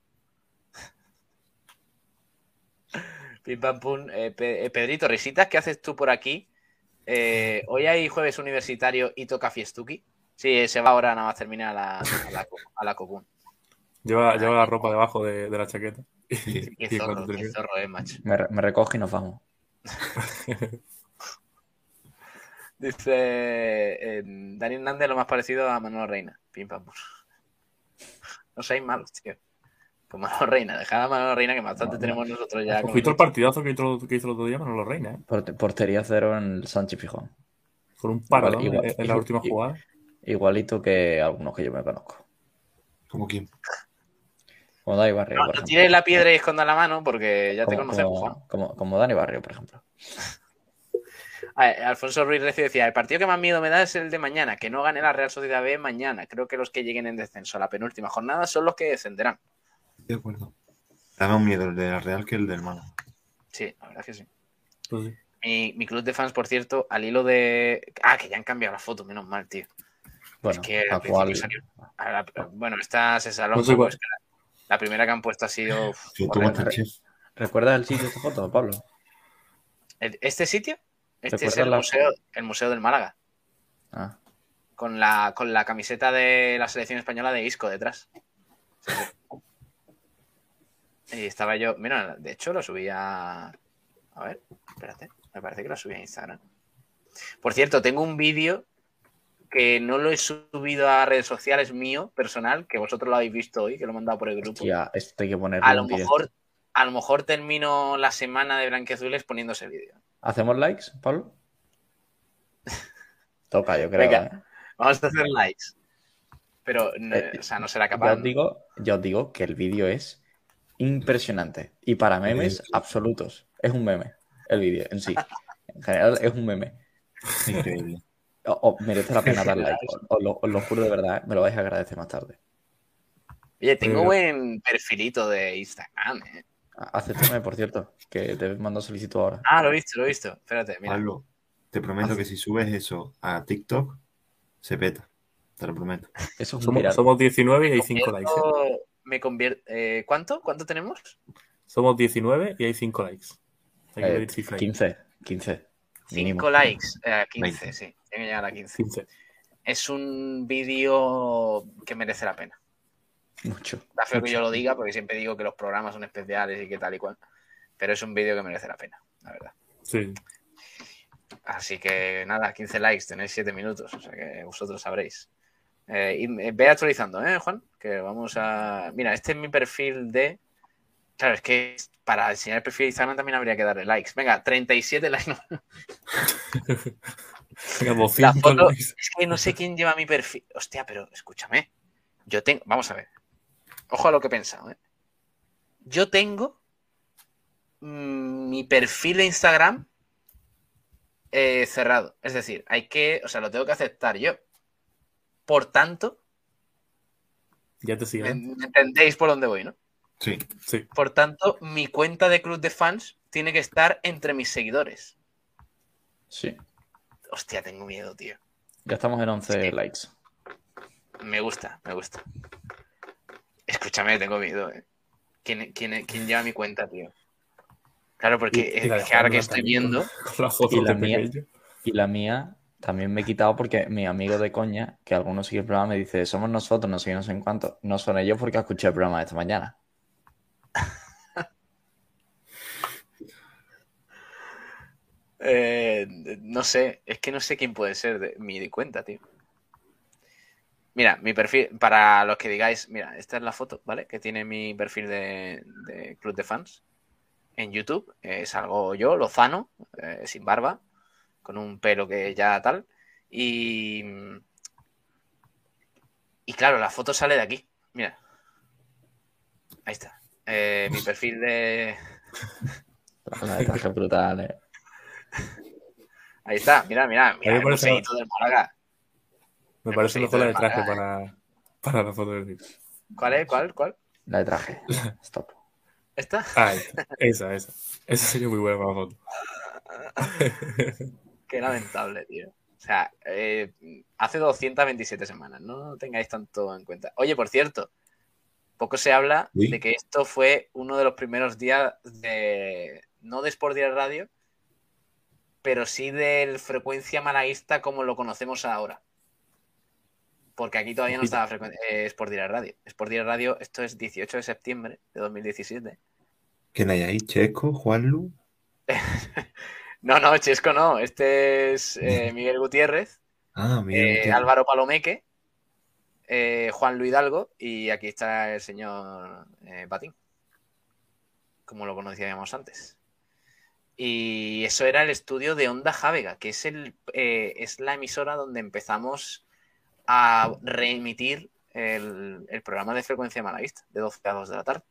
Pim pam pum. Eh, Pe- eh, Pedrito, risitas, ¿qué haces tú por aquí? Eh, hoy hay jueves universitario y toca fiestuki. Sí, se va ahora nada más terminar a la, a la, a la Cocún. Lleva, lleva la ropa debajo de, de la chaqueta. Y, Qué zorro, qué zorro, eh, macho. Me, me recoge y nos vamos. Dice eh, Dani Hernández lo más parecido a Manolo Reina. Pim pam. No seáis malos, tío. Pues Manolo Reina, dejad a Manolo Reina que bastante No, no. tenemos nosotros ya. con Ojito el- partidazo que hizo, que hizo el otro día Manolo Reina, ¿eh? Porte- portería cero en el Sánchez Fijón. Con un paradón Igual- en, en la última igual- jugada. Igualito que algunos que yo me conozco. Como quién. Como Dani Barrio, No, por no ejemplo. tires la piedra y esconda la mano porque ya te conocemos, Juan. como, como, como Dani Barrio, por ejemplo. Alfonso Ruiz Recio decía, el partido que más miedo me da es el de mañana, que no gane la Real Sociedad B mañana. Creo que los que lleguen en descenso a la penúltima jornada son los que descenderán. De acuerdo. Da más miedo el de la Real que el del Málaga. Sí, la verdad es que sí. Pues sí. Mi, mi club de fans, por cierto, al hilo de... Ah, que ya han cambiado la foto, menos mal, tío. Bueno, es que a al principio salió- a la- bueno, esta se saló No un sé poco, cuál. es que la, primera que han puesto ha sido... uf, Sí, tú horrenda. Masterchef. ¿Recuerdas el sitio de esta foto, Pablo? ¿El- ¿Este sitio? Este es ¿Recuerdas el la- museo, el museo del Málaga. Ah, con la, con la camiseta de la selección española de Isco detrás. Sí, sí. Y estaba yo, mira, de hecho lo subí a... A ver, espérate, me parece que lo subí a Instagram. Por cierto, tengo un vídeo que no lo he subido a redes sociales mío, personal, que vosotros lo habéis visto hoy, que lo he mandado por el grupo. hostia, esto hay que ponerlo A lo directo. mejor, a lo mejor termino la semana de Blanqueazules poniendo ese vídeo. ¿Hacemos likes, Pablo? Toca, yo creo. Venga. ¿eh? Vamos a hacer likes. Pero, no- Eh, o sea, no será Yo capaz. os digo, yo os digo que el vídeo es impresionante. Y para memes absolutos. Es un meme, el vídeo en sí. En general es un meme. Increíble. O- o merece la pena dar like. Os, os lo, os lo juro de verdad, ¿eh? me lo vais a agradecer más tarde. Oye, tengo Pero- buen perfilito de Instagram. ¿eh? Acéptame, por cierto, que te mando solicitud ahora. Ah, lo he visto, lo he visto. Espérate, mira. Pablo, te prometo que si subes eso a TikTok, se peta. Te lo prometo. Eso es Somos, somos 19 y hay 5 likes. ¿eh? Me convierte. ¿Cuánto? ¿Cuánto tenemos? Somos 19 y hay 5 likes. Hay que Eh, pedir cifra ahí. 15, 15. mínimo. 5 likes. Eh, 15, Veinte. sí. Tengo que llegar a 15. 15. Es un vídeo que merece la pena. Mucho. Da feo que yo lo diga, porque siempre digo que los programas son especiales y que tal y cual. Pero es un vídeo que merece la pena, la verdad. Sí. Así que nada, 15 likes, tenéis 7 minutos, o sea que vosotros sabréis. Eh, y, ve actualizando, ¿eh, Juan? Que vamos a. Mira, este es mi perfil de. Claro, es que para enseñar el perfil de Instagram también habría que darle likes. Venga, 37 likes. La 200 foto, es que no sé quién lleva mi perfil. Hostia, pero escúchame. Yo tengo. Vamos a ver. Ojo a lo que he pensado, ¿eh? Yo tengo mm, mi perfil de Instagram eh, cerrado. Es decir, hay que, o sea, lo tengo que aceptar yo. Por tanto, Ya te sigo. me entendéis por dónde voy, ¿no? Sí. Sí. Por tanto, mi cuenta de club de fans tiene que estar entre mis seguidores. Sí. Hostia, tengo miedo, tío. Ya estamos en 11 Sí. likes. Me gusta, me gusta. Escúchame, tengo miedo, ¿eh? ¿Quién, quién, quién lleva mi cuenta, tío? Claro, porque Y- es que ahora que estoy viendo, Con la foto Y la mía. pequeño. Y la mía también me he quitado porque mi amigo de coña, que algunos sigue el programa, me dice, somos nosotros, no sé, no sé en cuánto. No son ellos porque escuché el programa de esta mañana. Eh, no sé, es que no sé quién puede ser de mi cuenta, tío. Mira, mi perfil, para los que digáis, mira, esta es la foto, ¿vale? Que tiene mi perfil de, Club de Fans en YouTube. Eh, salgo yo, Lozano, eh, sin barba, con un pelo que ya tal. Y. Y claro, la foto sale de aquí. Mira. Ahí está. Mi perfil de. La brutal. Ahí está, mira, mira, mira me el parece- museíto del Málaga. Me El parece mejor la de traje para, para la foto del vídeo. ¿Cuál es? ¿Cuál? ¿Cuál? La de traje. Stop. ¿Esta? Ah, esa, esa, esa. Sería muy buena para la foto. Qué lamentable, tío. O sea, eh, hace 227 semanas, no tengáis tanto en cuenta. Oye, por cierto, poco se habla de que esto fue uno de los primeros días de, no de Sport Direct Radio, pero sí del frecuencia malaguista como lo conocemos ahora. Porque aquí todavía no estaba frecuen- eh, Sport Direct Radio. Sport Direct Radio, esto es 18 de septiembre de 2017. ¿Quién hay ahí? ¿Checo? ¿Juanlu? No, no, Chesco no. Este es eh, Miguel Gutiérrez. Ah, mira. Eh. Álvaro Palomeque, eh, Juan Luis Hidalgo y aquí está el señor eh, Batín, como lo conocíamos antes. Y eso era el estudio de Onda Javega, que es, el, eh, es la emisora donde empezamos a reemitir el, el programa de frecuencia malaguista, de 12 a 2 de la tarde.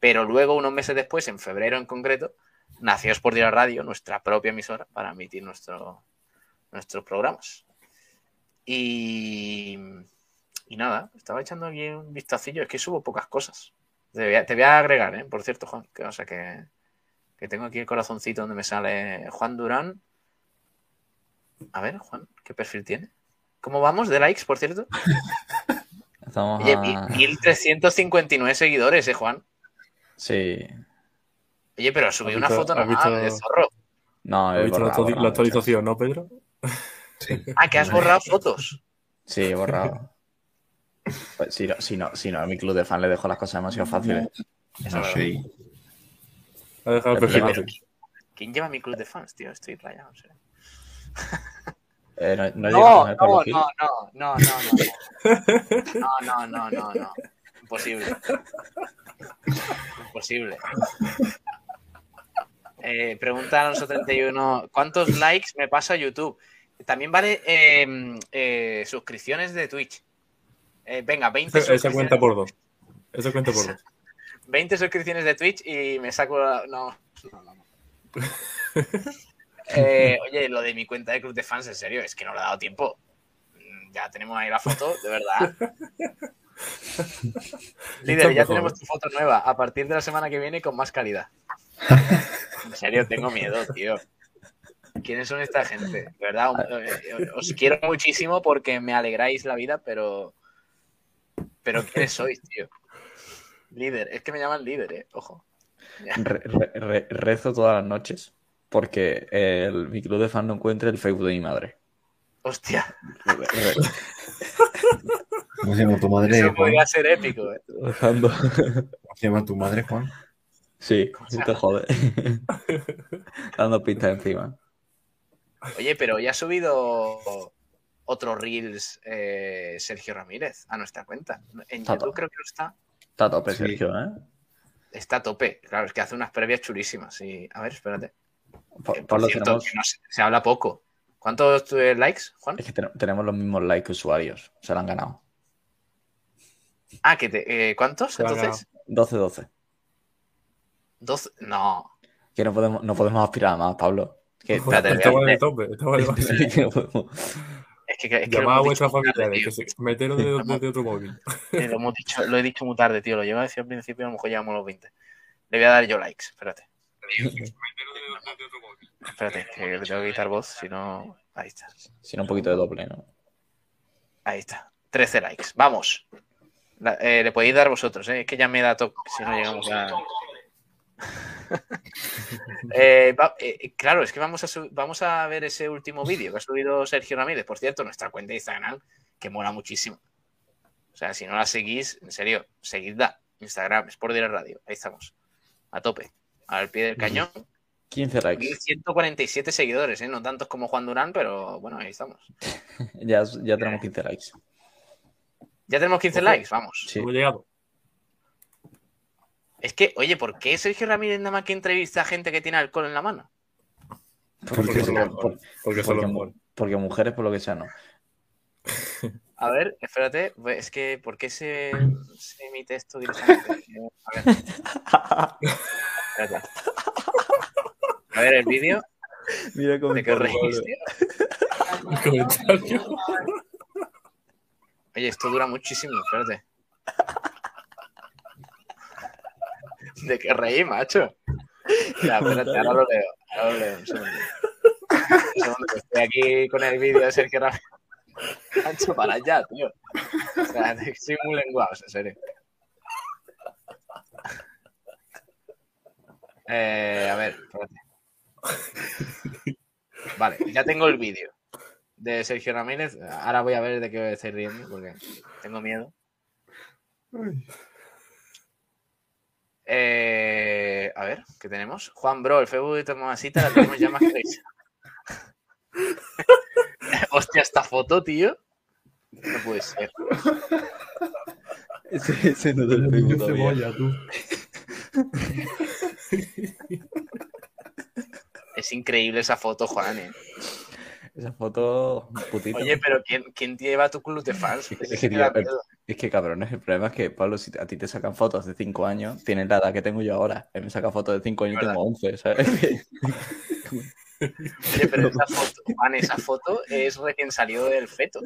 Pero luego, unos meses después, en febrero en concreto, nació Sport Direct Radio, nuestra propia emisora, para emitir nuestro, nuestros programas. Y, y nada, estaba echando aquí un vistacillo, es que subo pocas cosas. Te voy a, te voy a agregar, ¿eh? por cierto, Juan, que, o sea que, que tengo aquí el corazoncito donde me sale Juan Durán. A ver, Juan, ¿qué perfil tiene? ¿Cómo vamos de likes, por cierto? Estamos Oye, a... mil- 1359 seguidores, ¿eh, Juan? Sí. Oye, pero subí ¿Has una foto normal visto- de zorro. No, ¿Has he visto la, borrado, actuali- borrado la muchas. actualización, no, Pedro? Sí. Ah, que has borrado fotos. Sí, he borrado. Pues, si, no, si, no, si no, a mi club de fan le dejo las cosas demasiado fáciles. Eso sé. Ha dejado el El perfil problema- así. ¿Quién lleva mi club de fans, tío? Estoy rayado, serio. Eh, no, no, No, no, no, no, no, no, no. No, no, no, no, no. Imposible. Imposible. Eh, pregunta Alonso 31, ¿cuántos likes me pasa a YouTube? También vale eh, eh, suscripciones de Twitch. Eh, venga, 20 Esa, cuenta por dos. Esa cuenta por dos. 20 suscripciones de Twitch y me saco la... No, no, no. Eh, oye, lo de mi cuenta de club de fans, en serio, es que no le he dado tiempo. Ya tenemos ahí la foto, de verdad. Líder, ya tenemos tu foto nueva. A partir de la semana que viene con más calidad. En serio, tengo miedo, tío. ¿Quiénes son esta gente? De verdad, eh, os quiero muchísimo porque me alegráis la vida, pero... Pero ¿quiénes sois, tío? Líder, es que me llaman líder, eh. Ojo. Re- re- re- rezo todas las noches porque el, mi club de fan no encuentre el Facebook de mi madre. Hostia, Re- re- ¿Cómo se llama tu madre, eso Juan? podría ser épico, eh. ¿Cómo se llama tu madre, Juan? Sí, se te jode. Dando pistas encima. Oye, pero ya ha subido otro Reels eh, Sergio Ramírez a nuestra cuenta. En Está YouTube todo. creo que no está. Está a tope, Sí. Sergio, ¿eh? Está a tope. Claro, es que hace unas previas chulísimas. Y, a ver, espérate. Pa- Eh, por Pablo, cierto, tenemos, que no se, se habla poco. ¿Cuántos eh, likes, Juan? es que ten- tenemos los mismos likes que usuarios. Se lo han ganado. Ah, que te, eh, ¿cuántos? Se lo Entonces, 12-12. 12. No. Que no podemos, no podemos aspirar a más, Pablo. Que, Espérate, Estaba en el tope, estaba en el tope. Que no Es Llamad a dicho muy tarde, que se, meteros de- otro móvil. Lo, hemos dicho, lo he dicho muy tarde, tío. Lo llevo a decir al principio, a lo mejor llevamos los 20. Le voy a dar yo likes, espérate. Espérate, que le tengo que quitar voz, si no. Ahí está. Sino un poquito de doble, ¿no? Ahí está. 13 likes. Vamos. La- eh, le podéis dar vosotros, ¿eh? Es que ya me da toque si no llegamos a. Eh, va- eh, claro, es que vamos a, sub- vamos a ver ese último vídeo que ha subido Sergio Ramírez, por cierto, nuestra cuenta de Instagram, que mola muchísimo. O sea, si no la seguís, en serio, seguidla. Instagram, Sport Direct Radio. Ahí estamos. A tope. Al pie del cañón. 15 likes. 147 seguidores, ¿eh? No tantos como Juan Durán, pero bueno, ahí estamos. Ya, ya tenemos 15 likes. Ya tenemos 15 likes, vamos. Sí. Hemos llegado. Es que, oye, ¿por qué Sergio Ramírez nada más que entrevista a gente que tiene alcohol en la mano? Porque son los por- mejores. Porque son porque, los mujeres, por lo que sea, no. A ver, espérate, es que ¿por qué se, se emite esto directamente? A ver. A ver el vídeo Mira cómo comentario. Oye, esto dura muchísimo, espérate. ¿De qué reí, macho? Ya, espérate, ahora lo leo. Ahora lo leo, un segundo. Un segundo, que estoy aquí con el vídeo de Sergio Ramírez. Macho, para allá, tío. O sea, estoy muy lenguados, en serio. Eh, a ver, espérate. Vale, ya tengo el vídeo de Sergio Ramírez. Ahora voy a ver de qué estoy riendo porque tengo miedo. Eh, a ver, ¿qué tenemos? Juan Bro, el Facebook de Tomasita la tenemos ya más crazy. Hostia, esta foto, tío. No puede ser. Ese, ese no del Facebook todavía. tú. Es increíble esa foto, Juan. eh. Esa foto, putita. Oye, pero ¿quién, quién lleva tu club de fans? Es que- Es tío. Es que cabrones, el problema es que, Pablo, si a ti te sacan fotos de 5 años, tienes la edad que tengo yo ahora. Él me saca fotos de 5 años y tengo 11, ¿sabes? Oye, pero esa foto, Juan, esa foto es recién salido del feto.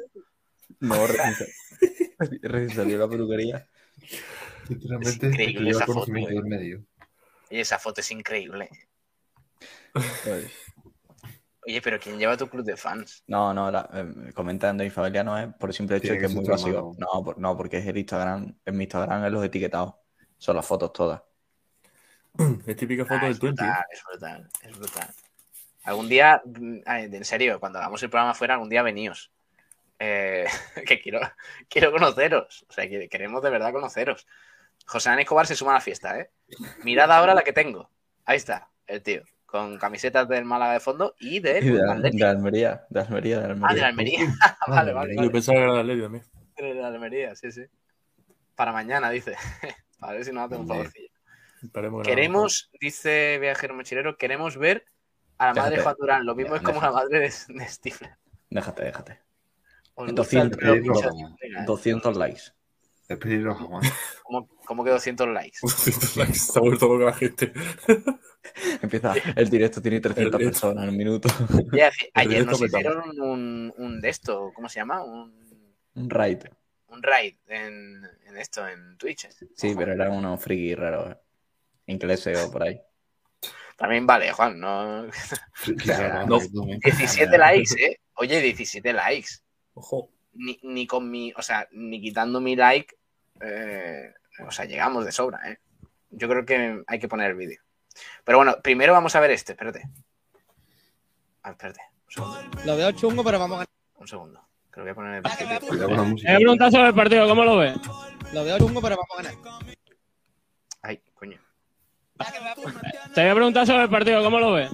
no, recién, sa- recién salió la peluquería. Sinceramente, Es increíble esa foto, eh. medio. Oye, esa foto es increíble. Ay. Oye, pero ¿quién lleva tu club de fans? No, no, la, eh, comentando mi familia no es por el simple hecho de que que es muy básico. No, por- no, porque es el Instagram, en mi Instagram es los etiquetados. Son las fotos todas. Es típica Ah, foto del es 20. brutal, es brutal, es brutal. Algún día, mm, en serio, cuando hagamos el programa fuera, algún día veníos. Eh, que quiero, quiero conoceros. O sea, que queremos de verdad conoceros. José Ángel Escobar se suma a la fiesta, ¿eh? Mirad ahora la que tengo. Ahí está, el tío. Con camisetas del Málaga de fondo y Y del de, Atleti. de Almería, de Almería, de Almería. Ah, de la Almería. vale, vale, Yo vale. pensaba que era de Atleti también. De la Almería, sí, sí. Para mañana, dice. Para ver si nos hace un favorcillo. No. Queremos, dice Viajero Mochilero, queremos ver a la madre de Déjate. Juan Durán. Lo mismo es como la madre de, de Stifler. Déjate, déjate. Os gusta el 200, pelo pedirlo, pincho, vamos. venga, ¿eh? 200 likes. ¿Cómo, cómo que 200 likes? Se ha vuelto loca la gente. Empieza, el directo tiene 300 directo. personas en un minuto. Ayer nos hicieron un, un de esto, ¿cómo se llama? Un, Un raid. un raid en, en esto, en Twitch. Sí, pero eran unos friki raros. ¿eh? Ingleses o por ahí. También vale, Juan. Claro, no. 17 likes, ¿eh? Oye, 17 likes. Ojo. Ni, ni con mi, o sea, ni quitando mi like, eh, o sea, llegamos de sobra, ¿eh? Yo creo que hay que poner el vídeo. Pero bueno, primero vamos a ver este, espérate. Ah, espérate, un segundo, Lo veo chungo, pero vamos a ganar. un segundo. Que lo voy a poner el a preguntar sobre el partido, ¿cómo lo ves? Lo veo chungo, pero vamos a ganar. Ay, coño. Te voy a preguntar sobre el partido, ¿cómo lo ves?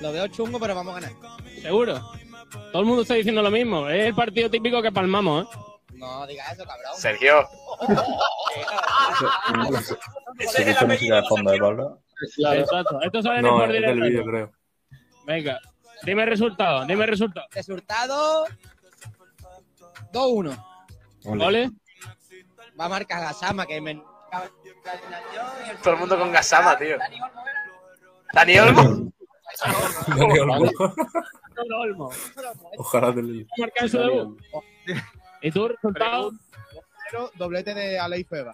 Lo veo chungo, pero vamos a ganar. ¿Seguro? Todo el mundo está diciendo lo mismo. Es el partido típico que palmamos, ¿eh? No digas eso, cabrón. Sergio, ¿Se escucha música de fondo de Pablo? Exacto. Esto sale en No, el es del vídeo, creo. Venga, dime el resultado, dime el resultado. Resultado 2-1. ¿Vale? Va a marcar Gasama, que me. todo el mundo con Gasama, tío. Dani Olmo. Dani Olmo. Olmo. Ojalá te lo Marca en su debut. ¿Y tú, resultado? Pero doblete de Alei Feba.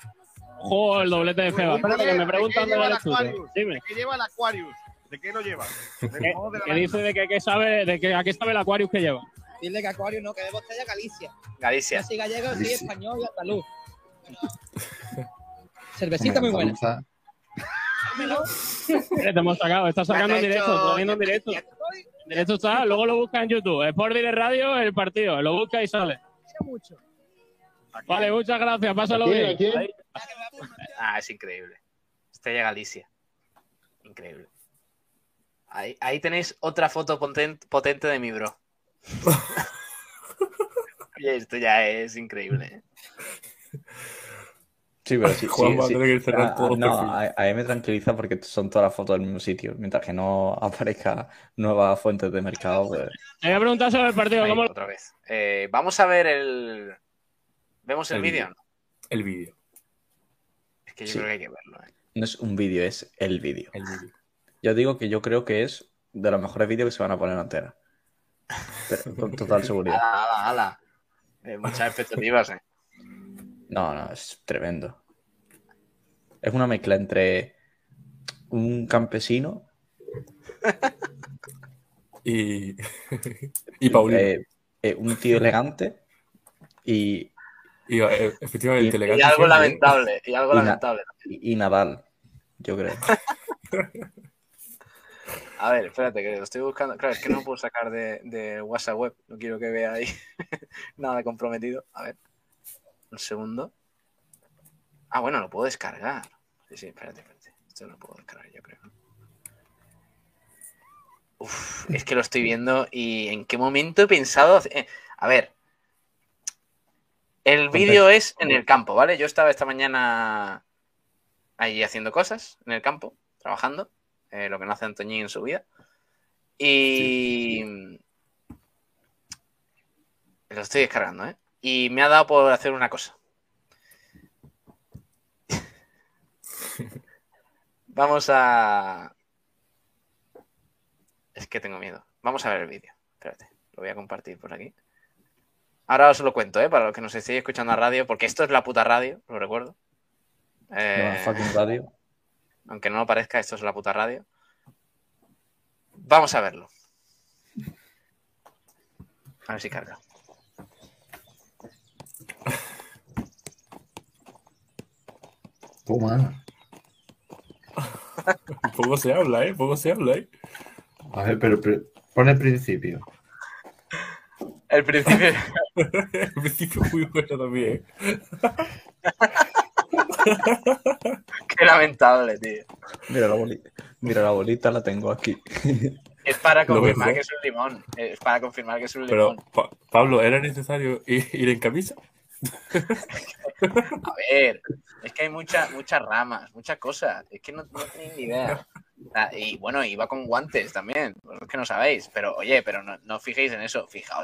Ojo, el doblete de Feba. Espérate, que me preguntan de lleva el del estudio. Aquarius? Dime. ¿De qué lleva el Aquarius? ¿De qué lo lleva? ¿Qué, qué dice de que, qué sabe, de que a qué sabe el Aquarius que lleva? Dile que Acuario no, que de botella Galicia. Galicia. Así gallego, sí, Galicia. español y andaluz. Cervecita muy buena. Te hemos sacado, está sacando en directo, viendo en directo. Directo está, luego lo busca en YouTube. Sport Direct Radio, el partido. Lo busca y sale. mucho. Vale, muchas gracias, pásalo bien. Ah, es increíble. Estrella Galicia. Increíble. Ahí, ahí tenéis otra foto poten- potente de mi bro. Oye, esto ya es increíble. ¿eh? Sí, pero sí. Juan sí, va a tener que cerrar Ah, todos los no, perfiles. a, a mí me tranquiliza porque son todas las fotos del mismo sitio. Mientras que no aparezca nuevas fuentes de mercado, pues, Te voy a preguntar sobre el partido. Ahí, ¿Cómo lo- otra vez. Eh, vamos a ver el. ¿Vemos el, El vídeo? El vídeo. Es que yo Sí. creo que hay que verlo. ¿eh? no es un vídeo, es el vídeo. El vídeo. Yo digo que yo creo que es de los mejores vídeos que se van a poner en antena. Pero con total seguridad. ¡Hala, hala, hala! Eh, muchas expectativas, ¿eh? No, no, es tremendo. Es una mezcla entre un campesino Y. y Paulino. eh, eh, un tío elegante y, y eh, efectivamente, y- elegante Y algo siempre, ¿eh? lamentable. Y algo Y na- lamentable. y- y Nadal, yo creo. A ver, espérate, que lo estoy buscando. Claro, es que no lo puedo sacar de, de WhatsApp web. No quiero que vea ahí nada comprometido. A ver, un segundo. Ah, bueno, lo puedo descargar. Sí, sí, espérate, espérate. Esto lo puedo descargar, yo creo. Uf, es que lo estoy viendo y en qué momento he pensado. eh, a ver, el vídeo es en el campo, ¿vale? Yo estaba esta mañana ahí haciendo cosas en el campo, trabajando eh, lo que no hace Antoñín en su vida. Y lo estoy descargando, ¿eh? Y me ha dado por hacer una cosa. Vamos a... Es que tengo miedo. Vamos a ver el vídeo. Espérate, lo voy a compartir por aquí. Ahora os lo cuento, ¿eh? Para los que nos estéis escuchando a radio, porque esto es la puta radio, lo recuerdo. Eh, No, fucking radio. aunque no lo parezca, esto es la puta radio. Vamos a verlo. A ver si carga. Toma. Poco se habla, ¿eh? Poco se habla, ¿eh? A ver, pero, pero pon el principio. El principio. El principio muy bueno también, ¿eh? Qué lamentable, tío. Mira la bolita. Mira la bolita, la tengo aquí. Es para confirmar que es un limón. Es para confirmar que es un Pero, limón. Pa- Pablo, ¿era necesario ir en camisa? A ver, es que hay muchas muchas ramas, muchas cosas. Es que no, tenéis ni idea. Y bueno, iba con guantes también, es que no sabéis. Pero oye, pero no, no fijéis en eso. Fijaos